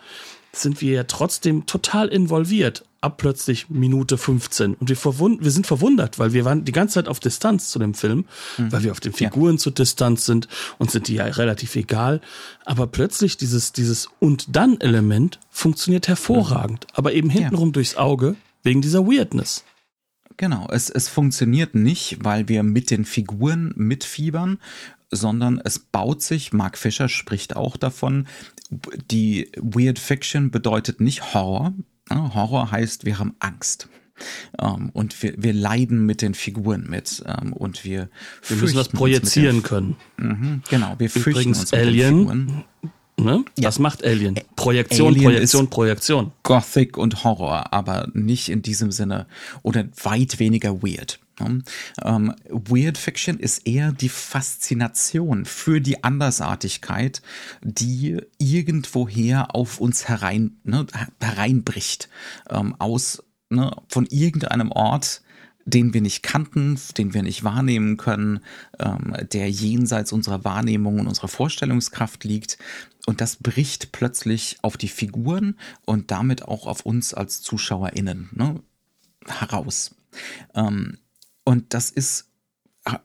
sind wir ja trotzdem total involviert. Ab plötzlich Minute 15. Und wir, wir sind verwundert, weil wir waren die ganze Zeit auf Distanz zu dem Film, mhm. weil wir auf den Figuren ja. zu Distanz sind und sind die ja relativ egal. Aber plötzlich dieses, dieses und dann Element funktioniert hervorragend, mhm. aber eben hintenrum ja. durchs Auge wegen dieser Weirdness. Genau, es, es funktioniert nicht, weil wir mit den Figuren mitfiebern, sondern es baut sich, Mark Fischer spricht auch davon, die Weird Fiction bedeutet nicht Horror. Horror heißt, wir haben Angst. Um, ähm, und wir, wir leiden mit den Figuren mit um, ähm, und wir, wir müssen das projizieren können. Mhm, genau, wir fürchten Übrigens uns Alien, Ne? Ja. Das macht Alien. Projektion, Alien Projektion, Projektion. Gothic und Horror, aber nicht in diesem Sinne oder weit weniger weird. Ähm, weird Fiction ist eher die Faszination für die Andersartigkeit, die irgendwoher auf uns herein, ne, hereinbricht, ähm, aus ne, von irgendeinem Ort, den wir nicht kannten, den wir nicht wahrnehmen können, ähm, der jenseits unserer Wahrnehmung und unserer Vorstellungskraft liegt. Und das bricht plötzlich auf die Figuren und damit auch auf uns als ZuschauerInnen ne, heraus. Ähm, und das ist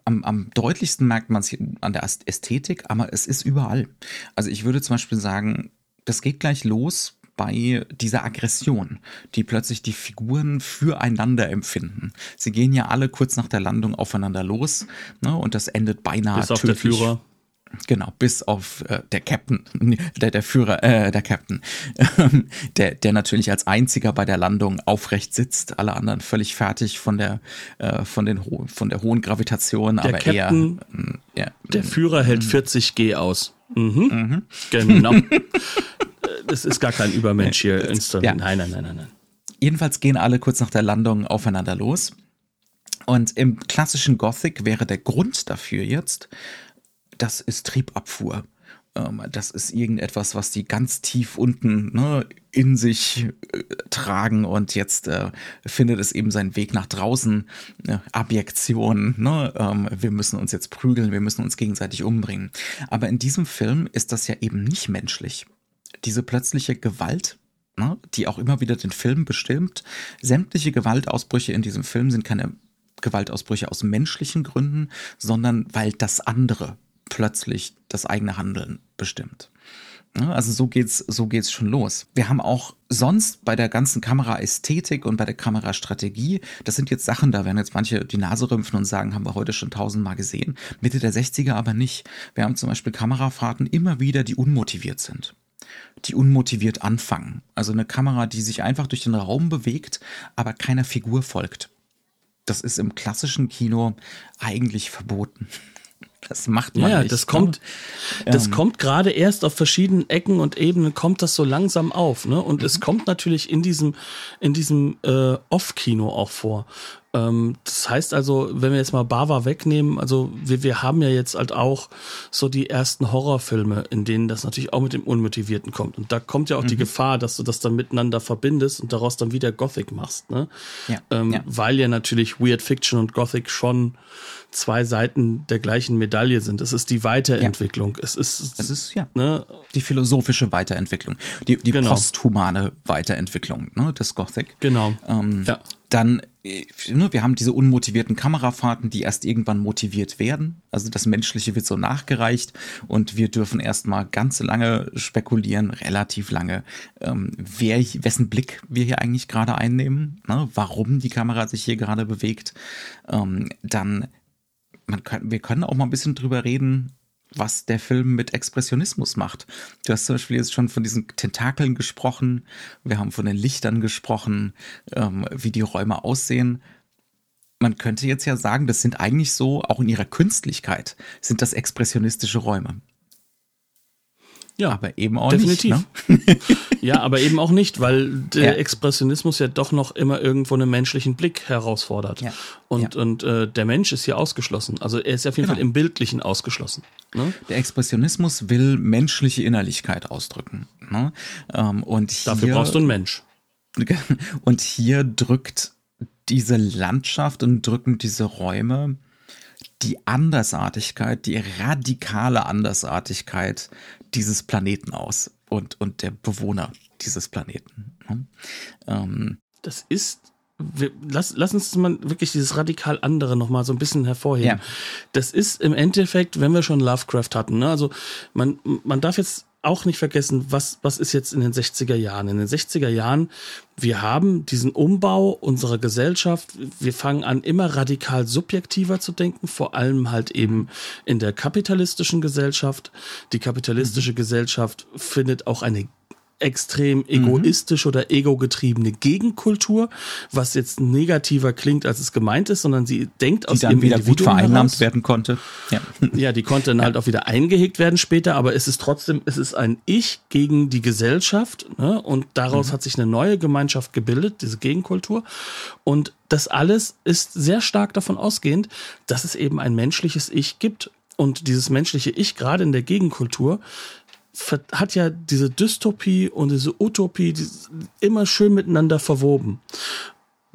am, am deutlichsten merkt man es an der Ästhetik, aber es ist überall. Also ich würde zum Beispiel sagen, das geht gleich los bei dieser Aggression, die plötzlich die Figuren füreinander empfinden. Sie gehen ja alle kurz nach der Landung aufeinander los ne, und das endet beinahe Bis auf tödlich. der Führer. Genau, bis auf äh, der Captain, der, der Führer, äh, der Captain, der, der natürlich als einziger bei der Landung aufrecht sitzt, alle anderen völlig fertig von der, äh, von den von der hohen Gravitation, der aber Captain, eher, mm, ja, der Führer hält 40 mm. G aus. Mhm. Mhm. Genau. (laughs) das ist gar kein Übermensch hier. Instant. Ja. Nein, nein, nein, nein, nein. Jedenfalls gehen alle kurz nach der Landung aufeinander los. Und im klassischen Gothic wäre der Grund dafür jetzt, das ist Triebabfuhr. Ähm, das ist irgendetwas, was die ganz tief unten ne, in sich äh, tragen und jetzt äh, findet es eben seinen Weg nach draußen. Ne, Abjektion, ne? Ähm, wir müssen uns jetzt prügeln, wir müssen uns gegenseitig umbringen. Aber in diesem Film ist das ja eben nicht menschlich. Diese plötzliche Gewalt, ne, die auch immer wieder den Film bestimmt, sämtliche Gewaltausbrüche in diesem Film sind keine Gewaltausbrüche aus menschlichen Gründen, sondern weil das andere plötzlich das eigene Handeln bestimmt. Also so geht's, so geht's schon los. Wir haben auch sonst bei der ganzen Kameraästhetik und bei der Kamerastrategie, das sind jetzt Sachen, da werden jetzt manche die Nase rümpfen und sagen, haben wir heute schon tausendmal gesehen. Mitte der 60er aber nicht. Wir haben zum Beispiel Kamerafahrten immer wieder, die unmotiviert sind. Die unmotiviert anfangen. Also eine Kamera, die sich einfach durch den Raum bewegt, aber keiner Figur folgt. Das ist im klassischen Kino eigentlich verboten. Das macht man ja, nicht. Das kommt, ne? das kommt gerade erst auf verschiedenen Ecken und Ebenen kommt das so langsam auf, ne? Und mhm. es kommt natürlich in diesem, in diesem äh, Off-Kino auch vor. Ähm, das heißt also, wenn wir jetzt mal Bava wegnehmen, also wir, wir haben ja jetzt halt auch so die ersten Horrorfilme, in denen das natürlich auch mit dem Unmotivierten kommt. Und da kommt ja auch mhm. die Gefahr, dass du das dann miteinander verbindest und daraus dann wieder Gothic machst, ne? Ja. Ähm, ja. Weil ja natürlich Weird Fiction und Gothic schon zwei Seiten der gleichen Medaille sind. Es ist die Weiterentwicklung. Ja. Es ist, es ist ja ne? die philosophische Weiterentwicklung, die, die genau. posthumane Weiterentwicklung ne, des Gothic. Genau. Ähm, ja. Dann, wir haben diese unmotivierten Kamerafahrten, die erst irgendwann motiviert werden. Also das Menschliche wird so nachgereicht und wir dürfen erstmal ganz lange spekulieren, relativ lange, ähm, wer, wessen Blick wir hier eigentlich gerade einnehmen, ne, warum die Kamera sich hier gerade bewegt. Ähm, dann kann, wir können auch mal ein bisschen drüber reden, was der Film mit Expressionismus macht. Du hast zum Beispiel jetzt schon von diesen Tentakeln gesprochen, wir haben von den Lichtern gesprochen, ähm, wie die Räume aussehen. Man könnte jetzt ja sagen, das sind eigentlich so, auch in ihrer Künstlichkeit, sind das expressionistische Räume. Ja, aber eben auch definitiv. nicht. Ne? (laughs) ja, aber eben auch nicht, weil der ja. Expressionismus ja doch noch immer irgendwo einen menschlichen Blick herausfordert. Ja. Und, ja. und äh, der Mensch ist hier ausgeschlossen. Also er ist auf jeden genau. Fall im Bildlichen ausgeschlossen. Ne? Der Expressionismus will menschliche Innerlichkeit ausdrücken. Ne? Ähm, und hier, Dafür brauchst du einen Mensch. (laughs) Und hier drückt diese Landschaft und drücken diese Räume die Andersartigkeit, die radikale Andersartigkeit dieses Planeten aus und, und der Bewohner dieses Planeten. Ne? Ähm, das ist wir, lass, lass uns mal wirklich dieses radikal andere nochmal so ein bisschen hervorheben. Ja. Das ist im Endeffekt, wenn wir schon Lovecraft hatten, ne? also man, man darf jetzt auch nicht vergessen, was, was ist jetzt in den 60er Jahren? In den 60er Jahren, wir haben diesen Umbau unserer Gesellschaft. Wir fangen an, immer radikal subjektiver zu denken, vor allem halt eben in der kapitalistischen Gesellschaft. Die kapitalistische mhm. Gesellschaft findet auch eine extrem egoistisch mhm. oder ego-getriebene Gegenkultur, was jetzt negativer klingt, als es gemeint ist, sondern sie denkt die aus dann ihrem wieder Individuum gut vereinnahmt heraus. werden konnte. Ja. (laughs) ja, die konnte dann halt auch wieder eingehegt werden später, aber es ist trotzdem, es ist ein Ich gegen die Gesellschaft ne? und daraus mhm. hat sich eine neue Gemeinschaft gebildet, diese Gegenkultur und das alles ist sehr stark davon ausgehend, dass es eben ein menschliches Ich gibt und dieses menschliche Ich, gerade in der Gegenkultur, hat ja diese Dystopie und diese Utopie die immer schön miteinander verwoben.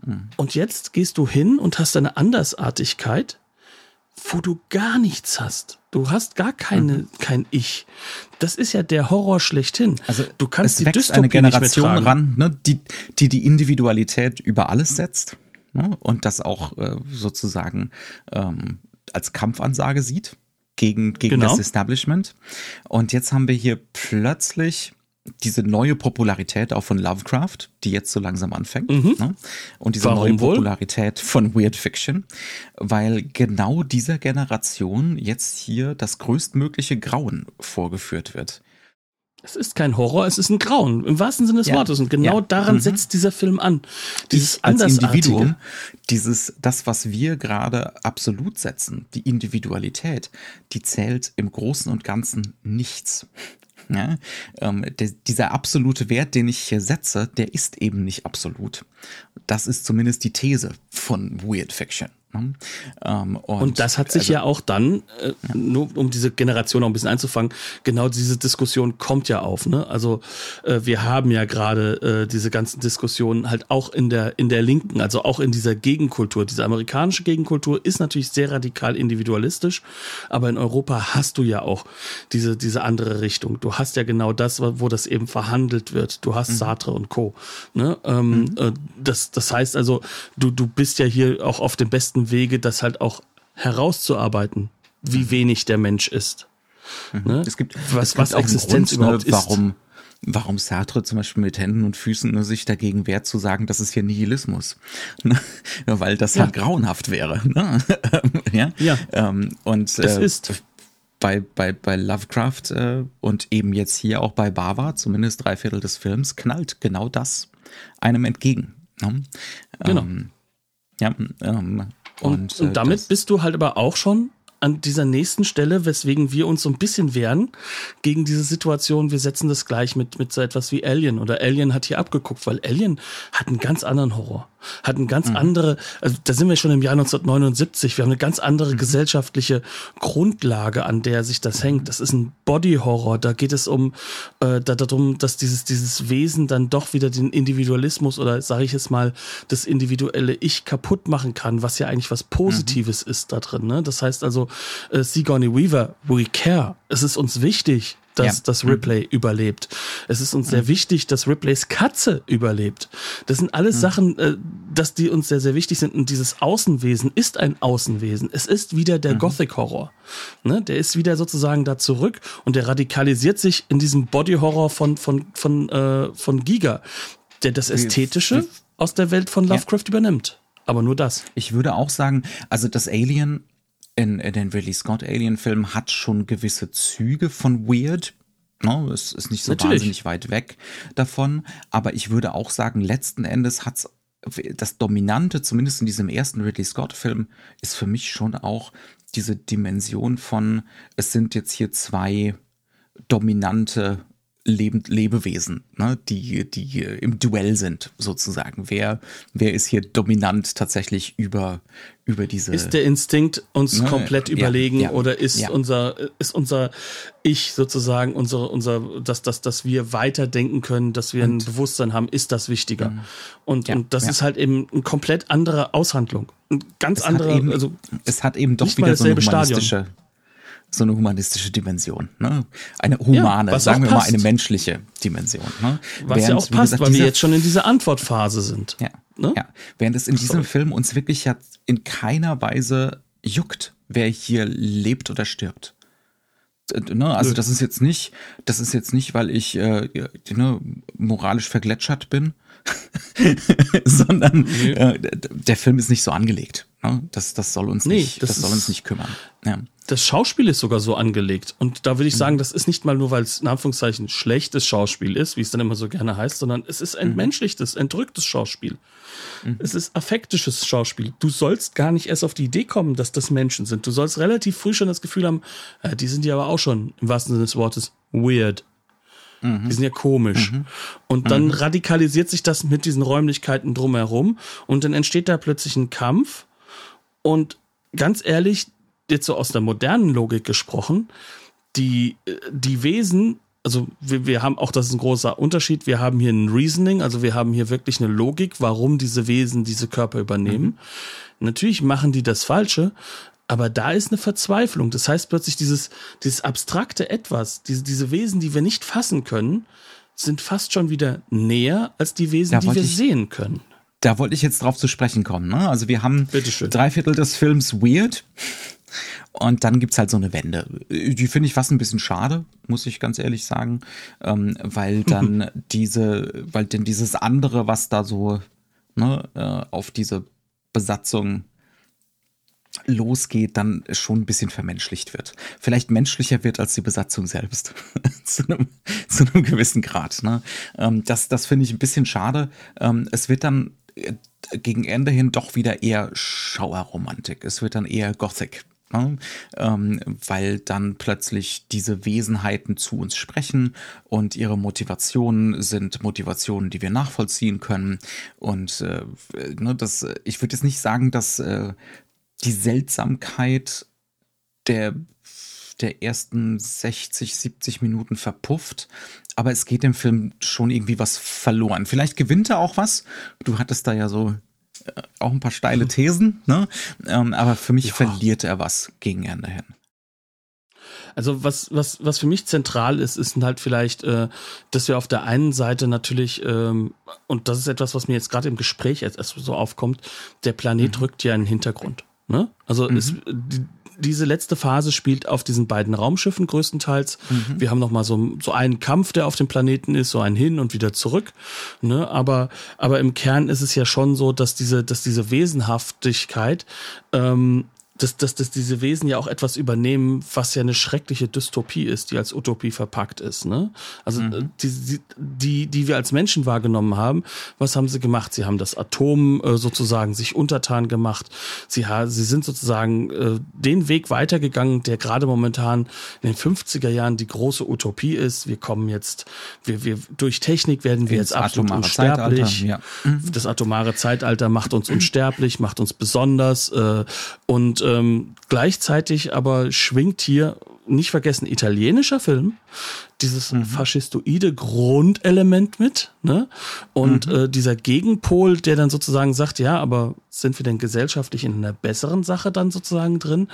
Mhm. Und jetzt gehst du hin und hast eine Andersartigkeit, wo du gar nichts hast. Du hast gar keine, mhm. kein Ich. Das ist ja der Horror schlechthin. Also du kannst die Dystopie eine Generation ran, ne, die, die die Individualität über alles setzt ne, und das auch äh, sozusagen ähm, als Kampfansage sieht gegen, gegen genau. das Establishment. Und jetzt haben wir hier plötzlich diese neue Popularität auch von Lovecraft, die jetzt so langsam anfängt. Mhm. Ne? Und diese Warum neue Popularität wohl? von Weird Fiction, weil genau dieser Generation jetzt hier das größtmögliche Grauen vorgeführt wird. Es ist kein Horror, es ist ein Grauen, im wahrsten Sinne des ja. Wortes. Und genau ja. daran mhm. setzt dieser Film an. Dieses ich als Individuum, dieses, das, was wir gerade absolut setzen, die Individualität, die zählt im Großen und Ganzen nichts. Ja, ähm, der, dieser absolute Wert, den ich hier setze, der ist eben nicht absolut. Das ist zumindest die These von Weird Fiction. Ne? Ähm, und, und, das hat sich also, ja auch dann, äh, ja. nur um diese Generation noch ein bisschen einzufangen, genau diese Diskussion kommt ja auf. Ne? Also äh, wir haben ja gerade äh, diese ganzen Diskussionen halt auch in der, in der Linken, also auch in dieser Gegenkultur. Diese amerikanische Gegenkultur ist natürlich sehr radikal individualistisch, aber in Europa hast du ja auch diese, diese andere Richtung. Du hast ja genau das, wo das eben verhandelt wird. Du hast mhm. Sartre und Co. Ne? Ähm, mhm. Äh, das, das heißt also, du, du bist ja hier auch auf dem besten Wege, das halt auch herauszuarbeiten, wie mhm. wenig der Mensch ist. Mhm. Ne? Es gibt, was, es was Existenz Grund, überhaupt warum, ist. Warum Sartre zum Beispiel mit Händen und Füßen nur sich dagegen wehrt zu sagen, das ist hier Nihilismus. (laughs) Ne? Weil das ja. halt grauenhaft wäre. Ne? (laughs) ja. ja. Ähm, und es äh, ist bei, bei, bei Lovecraft äh, und eben jetzt hier auch bei Bava, zumindest drei Viertel des Films, knallt genau das einem entgegen. Ne? Genau. Ähm, ja, ähm, und, und, und äh, damit bist du halt aber auch schon an dieser nächsten Stelle, weswegen wir uns so ein bisschen wehren gegen diese Situation. Wir setzen das gleich mit, mit so etwas wie Alien oder Alien hat hier abgeguckt, weil Alien hat einen ganz anderen Horror hat eine ganz mhm. andere, also da sind wir schon im Jahr 1979, wir haben eine ganz andere mhm. gesellschaftliche Grundlage, an der sich das hängt. Das ist ein Body-Horror, da geht es um, äh, da, darum, dass dieses, dieses Wesen dann doch wieder den Individualismus oder sage ich jetzt mal, das individuelle Ich kaputt machen kann, was ja eigentlich was Positives mhm. ist da drin. Ne? Das heißt also, äh, Sigourney Weaver, we care. Es ist uns wichtig, dass ja. das Ripley mhm. überlebt. Es ist uns mhm. sehr wichtig, dass Ripleys Katze überlebt. Das sind alles mhm. Sachen, äh, dass die uns sehr, sehr wichtig sind. Und dieses Außenwesen ist ein Außenwesen. Es ist wieder der mhm. Gothic-Horror. Ne? Der ist wieder sozusagen da zurück und der radikalisiert sich in diesem Body-Horror von, von, von, äh, von Giga, der das Ästhetische aus der Welt von Lovecraft ja. übernimmt. Aber nur das. Ich würde auch sagen, also das Alien in, in den Ridley Scott Alien-Filmen hat schon gewisse Züge von Weird. No, es ist nicht so Natürlich. wahnsinnig weit weg davon. Aber ich würde auch sagen, letzten Endes hat's das Dominante, zumindest in diesem ersten Ridley Scott-Film, ist für mich schon auch diese Dimension von, es sind jetzt hier zwei dominante Lebend Lebewesen, ne, die, die im Duell sind, sozusagen. Wer, wer ist hier dominant tatsächlich über, über diese. Ist der Instinkt uns ne, komplett ja, überlegen ja, oder ist ja. unser, ist unser Ich sozusagen, unser, unser, dass, dass, dass wir weiterdenken können, dass wir und, ein Bewusstsein haben, ist das wichtiger. Mhm. Und, und das ist halt eben eine komplett andere Aushandlung. Ein ganz anderer, also. Es hat eben doch wieder so eine humanistische, Stadion so eine humanistische Dimension. Ne? Eine humane, ja, sagen wir passt. mal eine menschliche Dimension. Ne? Was Während, ja auch passt, gesagt, weil wir jetzt schon in dieser Antwortphase sind. Ja, ne? ja. Während es in diesem Sorry. Film uns wirklich ja in keiner Weise juckt, wer hier lebt oder stirbt. Ne, also das ist jetzt nicht, das ist jetzt nicht, weil ich äh, ne, moralisch vergletschert bin, (laughs) sondern äh, der Film ist nicht so angelegt. Ne? Das, das soll uns nee, nicht, das, das soll uns nicht kümmern. Ja. Das Schauspiel ist sogar so angelegt. Und da würde ich mhm. sagen, das ist nicht mal nur, weil es in Anführungszeichen schlechtes Schauspiel ist, wie es dann immer so gerne heißt, sondern es ist entmenschlichtes, mhm. entrücktes Schauspiel. Mhm. Es ist affektisches Schauspiel. Du sollst gar nicht erst auf die Idee kommen, dass das Menschen sind. Du sollst relativ früh schon das Gefühl haben, äh, die sind ja aber auch schon im wahrsten Sinne des Wortes weird. Mhm. Die sind ja komisch. Mhm. Und dann mhm. radikalisiert sich das mit diesen Räumlichkeiten drumherum und dann entsteht da plötzlich ein Kampf. Und ganz ehrlich, jetzt so aus der modernen Logik gesprochen, die, die Wesen, also wir, wir haben auch, das ist ein großer Unterschied, wir haben hier ein Reasoning, also wir haben hier wirklich eine Logik, warum diese Wesen diese Körper übernehmen. Mhm. Natürlich machen die das Falsche, aber da ist eine Verzweiflung. Das heißt plötzlich dieses, dieses abstrakte Etwas, diese, diese Wesen, die wir nicht fassen können, sind fast schon wieder näher als die Wesen, da die wir ich, sehen können. Da wollte ich jetzt drauf zu sprechen kommen. Ne? Also wir haben drei Viertel des Films Weird. Und dann gibt's halt so eine Wende. Die finde ich fast ein bisschen schade, muss ich ganz ehrlich sagen, ähm, weil dann (laughs) diese, weil denn dieses andere, was da so ne, äh, auf diese Besatzung losgeht, dann schon ein bisschen vermenschlicht wird. Vielleicht menschlicher wird als die Besatzung selbst. (laughs) zu, einem, zu einem gewissen Grad. Ne? Ähm, das das finde ich ein bisschen schade. Ähm, es wird dann äh, gegen Ende hin doch wieder eher Schauerromantik. Es wird dann eher Gothic. Ne? Ähm, weil dann plötzlich diese Wesenheiten zu uns sprechen und ihre Motivationen sind Motivationen, die wir nachvollziehen können. Und äh, ne, das, ich würde jetzt nicht sagen, dass äh, die Seltsamkeit der, der ersten 60, 70 Minuten verpufft, aber es geht dem Film schon irgendwie was verloren. Vielleicht gewinnt er auch was. Du hattest da ja so äh, auch ein paar steile Thesen, ne? Ähm, aber für mich ja. verliert er was gegen Ende hin. Also was, was, was für mich zentral ist, ist halt vielleicht, äh, dass wir auf der einen Seite natürlich, ähm, und das ist etwas, was mir jetzt gerade im Gespräch erst so aufkommt, der Planet mhm. rückt ja in den Hintergrund. Ne? Also mhm. es, die, diese letzte Phase spielt auf diesen beiden Raumschiffen größtenteils. Mhm. Wir haben noch mal so, so einen Kampf, der auf dem Planeten ist, so ein Hin und wieder zurück. Ne? Aber, aber im Kern ist es ja schon so, dass diese, dass diese Wesenhaftigkeit ähm, dass, dass, dass diese Wesen ja auch etwas übernehmen, was ja eine schreckliche Dystopie ist, die als Utopie verpackt ist. Ne? Also mhm. die, die, die wir als Menschen wahrgenommen haben, was haben sie gemacht? Sie haben das Atom äh, sozusagen sich untertan gemacht. Sie, sie sind sozusagen äh, den Weg weitergegangen, der gerade momentan in den 50er Jahren die große Utopie ist. Wir kommen jetzt, wir, wir durch Technik werden wir Ins jetzt absolut unsterblich. Ja. Mhm. Das atomare Zeitalter macht uns unsterblich, macht uns besonders äh, und ähm, gleichzeitig aber schwingt hier nicht vergessen italienischer Film, dieses mhm. faschistoide Grundelement mit, ne? Und mhm. äh, dieser Gegenpol, der dann sozusagen sagt, ja, aber sind wir denn gesellschaftlich in einer besseren Sache dann sozusagen drin?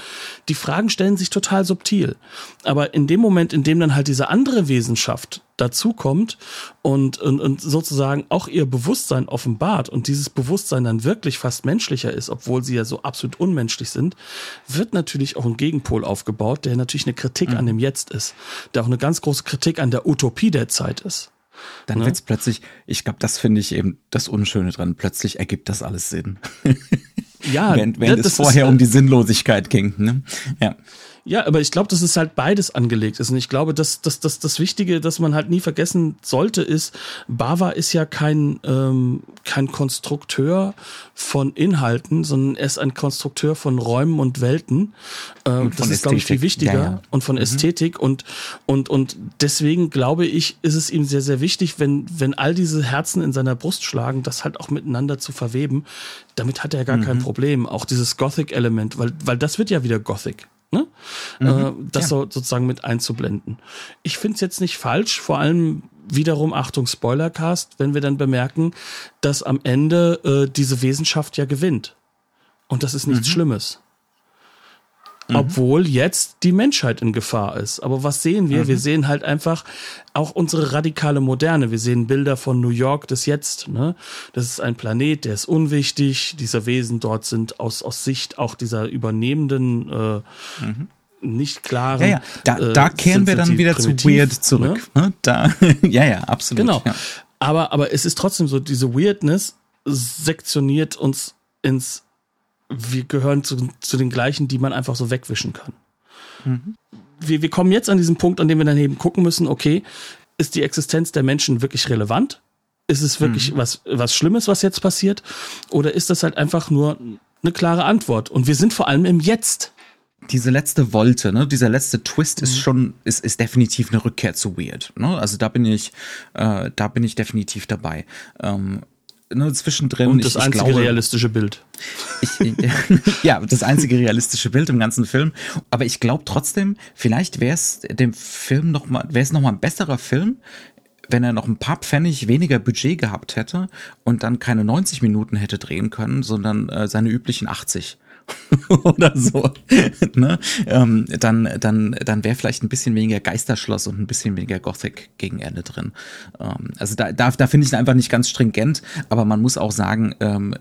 Die Fragen stellen sich total subtil. Aber in dem Moment, in dem dann halt diese andere Wesenschaft dazukommt und, und, und sozusagen auch ihr Bewusstsein offenbart und dieses Bewusstsein dann wirklich fast menschlicher ist, obwohl sie ja so absolut unmenschlich sind, wird natürlich auch ein Gegenpol aufgebaut, der natürlich eine Kritik mhm. an dem Jetzt ist, der auch eine ganz große Kritik an der Utopie der Zeit ist. Dann ne? wird's plötzlich, ich glaube, das finde ich eben das Unschöne dran, plötzlich ergibt das alles Sinn. Ja, (laughs) während, während es vorher ist, um die Sinnlosigkeit ging. Ne? Ja. Ja, aber ich glaube, dass es halt beides angelegt ist. Und ich glaube, dass, dass, dass das Wichtige, dass man halt nie vergessen sollte, ist, Bava ist ja kein, ähm, kein Konstrukteur von Inhalten, sondern er ist ein Konstrukteur von Räumen und Welten. Ähm, und das ist, glaube ich, viel wichtiger. Ja, ja. Und von mhm. Ästhetik. Und, und, und deswegen glaube ich, ist es ihm sehr, sehr wichtig, wenn, wenn all diese Herzen in seiner Brust schlagen, das halt auch miteinander zu verweben. Damit hat er gar mhm. kein Problem. Auch dieses Gothic-Element, weil, weil das wird ja wieder Gothic. Ne? Mhm, äh, das ja. so, sozusagen mit einzublenden. Ich finde es jetzt nicht falsch, vor allem wiederum, Achtung, Spoilercast, wenn wir dann bemerken, dass am Ende äh, diese Wesenschaft ja gewinnt. Und das ist nichts mhm. Schlimmes. Mhm. obwohl jetzt die Menschheit in Gefahr ist. Aber was sehen wir? Mhm. Wir sehen halt einfach auch unsere radikale Moderne. Wir sehen Bilder von New York des Jetzt. Ne? Das ist ein Planet, der ist unwichtig. Diese Wesen dort sind aus, aus Sicht auch dieser übernehmenden äh, mhm nicht klaren. Ja, ja. Da, äh, da kehren wir dann wieder zu weird zurück. Ne? ne? Da, (laughs) ja, ja, absolut. Genau. Ja. Aber, aber es ist trotzdem so, diese Weirdness sektioniert uns ins wir gehören zu, zu den gleichen, die man einfach so wegwischen kann. Mhm. Wir, wir kommen jetzt an diesen Punkt, an dem wir dann eben gucken müssen, okay, ist die Existenz der Menschen wirklich relevant? Ist es wirklich mhm. was, was Schlimmes, was jetzt passiert? Oder ist das halt einfach nur eine klare Antwort? Und wir sind vor allem im Jetzt. Diese letzte Wolte, ne, dieser letzte Twist mhm. ist schon, ist, ist definitiv eine Rückkehr zu Weird. Ne? Also da bin ich, äh, da bin ich definitiv dabei. Ähm, ne, zwischendrin. Und das ich, einzige glaube, realistische Bild. Ich, (laughs) ja, das einzige realistische Bild im ganzen Film. Aber ich glaube trotzdem, vielleicht wäre es dem Film noch mal, wäre es noch mal ein besserer Film, wenn er noch ein paar Pfennig weniger Budget gehabt hätte und dann keine 90 Minuten hätte drehen können, sondern äh, seine üblichen 80. (laughs) oder so, ne? ähm, dann, dann, dann wäre vielleicht ein bisschen weniger Geisterschloss und ein bisschen weniger Gothic gegen Ende drin. Ähm, also da, da, da finde ich ihn einfach nicht ganz stringent, aber man muss auch sagen, ähm,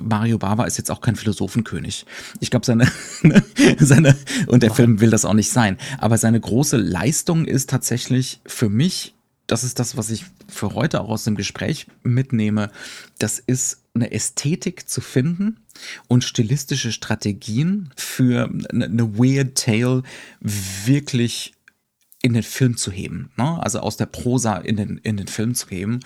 Mario Bava ist jetzt auch kein Philosophenkönig. Ich glaube, seine, (laughs) seine, und der Film will das auch nicht sein, aber seine große Leistung ist tatsächlich für mich das ist das, was ich für heute auch aus dem Gespräch mitnehme. Das ist eine Ästhetik zu finden und stilistische Strategien für eine Weird Tale wirklich in den Film zu heben, ne? also aus der Prosa in den, in den Film zu heben.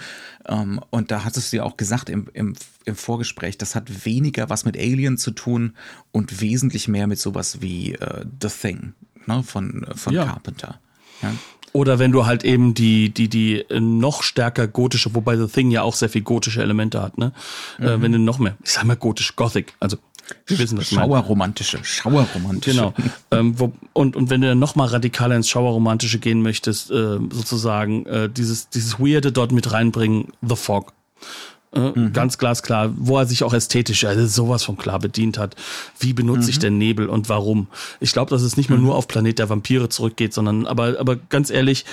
Ähm, und da hattest du ja auch gesagt im, im, im Vorgespräch, das hat weniger was mit Alien zu tun und wesentlich mehr mit sowas wie äh, The Thing ne? von, von ja. Carpenter. Ja? Oder wenn du halt eben die, die, die noch stärker gotische, wobei The Thing ja auch sehr viel gotische Elemente hat, ne? Äh, mhm. Äh, wenn du noch mehr, ich sag mal gotisch, Gothic, also wir wissen das Schauerromantische, Schauerromantische. Genau. ähm, wo, und, und wenn du dann noch mal radikaler ins Schauerromantische gehen möchtest, äh, sozusagen äh, dieses, dieses Weirde dort mit reinbringen, The Fog. Äh, mhm. Ganz glasklar, wo er sich auch ästhetisch also sowas von klar bedient hat. Wie benutze mhm. ich den Nebel und warum? Ich glaube, dass es nicht mehr mhm. nur auf Planet der Vampire zurückgeht, sondern aber, aber ganz ehrlich,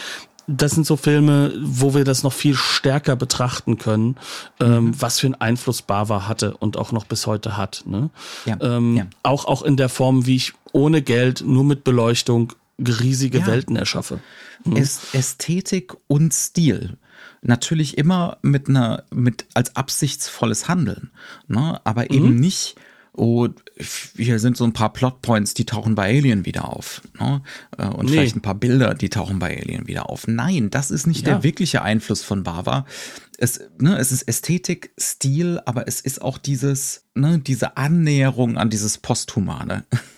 das sind so Filme, wo wir das noch viel stärker betrachten können, ähm, mhm. was für einen Einfluss Bava hatte und auch noch bis heute hat. Ne? Ja. Ähm, ja. Auch, auch in der Form, wie ich ohne Geld, nur mit Beleuchtung riesige ja. Welten erschaffe. Hm? Ästhetik und Stil natürlich immer mit einer, mit als absichtsvolles Handeln, ne? aber mhm. eben nicht, oh, hier sind so ein paar Plotpoints, die tauchen bei Alien wieder auf. Ne? Äh, und nee. vielleicht ein paar Bilder, die tauchen bei Alien wieder auf. Nein, das ist nicht ja. der wirkliche Einfluss von Bava. Es, ne, es ist Ästhetik, Stil, aber es ist auch dieses, ne, diese Annäherung an dieses Posthumane. (laughs)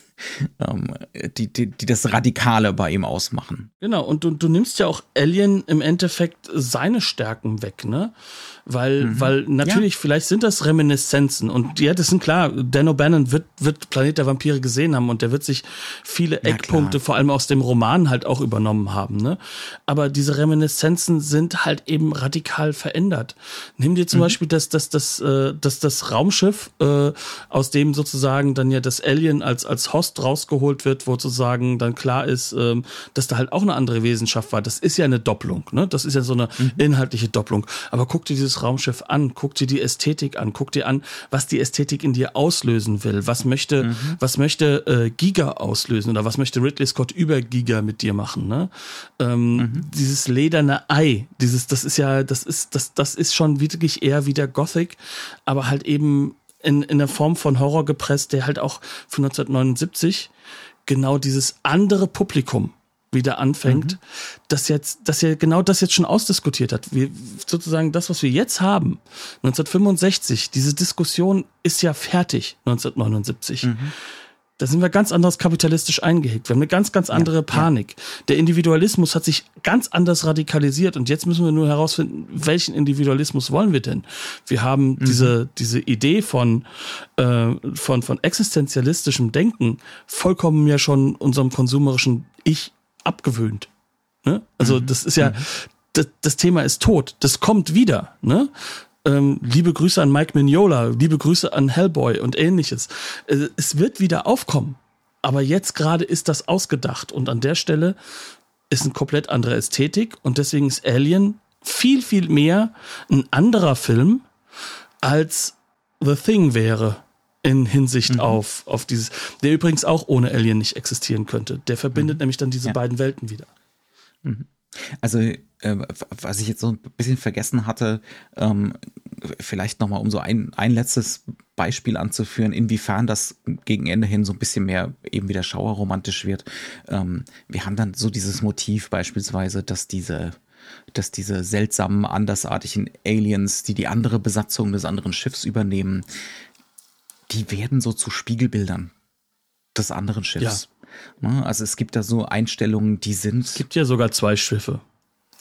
ähm, die, die, die das Radikale bei ihm ausmachen. Genau, und du, du nimmst ja auch Alien im Endeffekt seine Stärken weg, ne? Weil, mhm. weil natürlich, ja. vielleicht sind das Reminiszenzen und ja, das sind klar, Dan O'Bannon wird, wird Planet der Vampire gesehen haben und der wird sich viele ja, Eckpunkte, klar. vor allem aus dem Roman halt auch übernommen haben, ne? Aber diese Reminiszenzen sind halt eben radikal verändert. Nimm dir zum mhm. Beispiel das, das, das, äh, das, das Raumschiff, äh, aus dem sozusagen dann ja das Alien als, als Host rausgeholt wird, wo sozusagen dann klar ist, ähm, dass da halt auch eine andere Wesenschaft war. Das ist ja eine Doppelung, ne? Das ist ja so eine mhm. inhaltliche Doppelung. Aber guck dir dieses Raumschiff an, guck dir die Ästhetik an, guck dir an, was die Ästhetik in dir auslösen will. Was möchte, mhm. was möchte äh, Giga auslösen oder was möchte Ridley Scott über Giga mit dir machen? Ne? Ähm, mhm. Dieses lederne Ei, dieses, das ist ja, das ist, das, das ist schon wirklich eher wie der Gothic, aber halt eben in, in der Form von Horror gepresst, der halt auch von 1979 genau dieses andere Publikum wieder anfängt, mhm. dass jetzt, dass er genau das jetzt schon ausdiskutiert hat. Wir, sozusagen das, was wir jetzt haben, 1965, diese Diskussion ist ja fertig, 1979. Mhm. Da sind wir ganz anders kapitalistisch eingehegt. Wir haben eine ganz, ganz andere ja, Panik. Ja. Der Individualismus hat sich ganz anders radikalisiert und jetzt müssen wir nur herausfinden, welchen Individualismus wollen wir denn? Wir haben mhm. diese, diese Idee von, äh, von, von existenzialistischem Denken vollkommen ja schon unserem konsumerischen Ich abgewöhnt. Ne? Also mhm. das ist ja, mhm. das, das, Thema ist tot. Das kommt wieder. Ne? Ähm, liebe Grüße an Mike Mignola, liebe Grüße an Hellboy und ähnliches. Äh, es wird wieder aufkommen. aber jetzt gerade ist das ausgedacht und an der Stelle ist eine komplett andere Ästhetik und deswegen ist Alien viel, viel mehr ein anderer Film als The Thing wäre in Hinsicht mhm. auf, auf dieses, der übrigens auch ohne Alien nicht existieren könnte. Der verbindet mhm. nämlich dann diese ja. beiden Welten wieder. Mhm. Also, äh, was ich jetzt so ein bisschen vergessen hatte, ähm, vielleicht nochmal, um so ein, ein letztes Beispiel anzuführen, inwiefern das gegen Ende hin so ein bisschen mehr eben wieder schauerromantisch wird. Ähm, wir haben dann so dieses Motiv beispielsweise, dass diese dass diese seltsamen, andersartigen Aliens, die die andere Besatzung des anderen Schiffs übernehmen, die werden so zu Spiegelbildern des anderen Schiffs. Ja. Ne? Also es gibt da so Einstellungen, die sind. Es gibt ja sogar zwei Schiffe.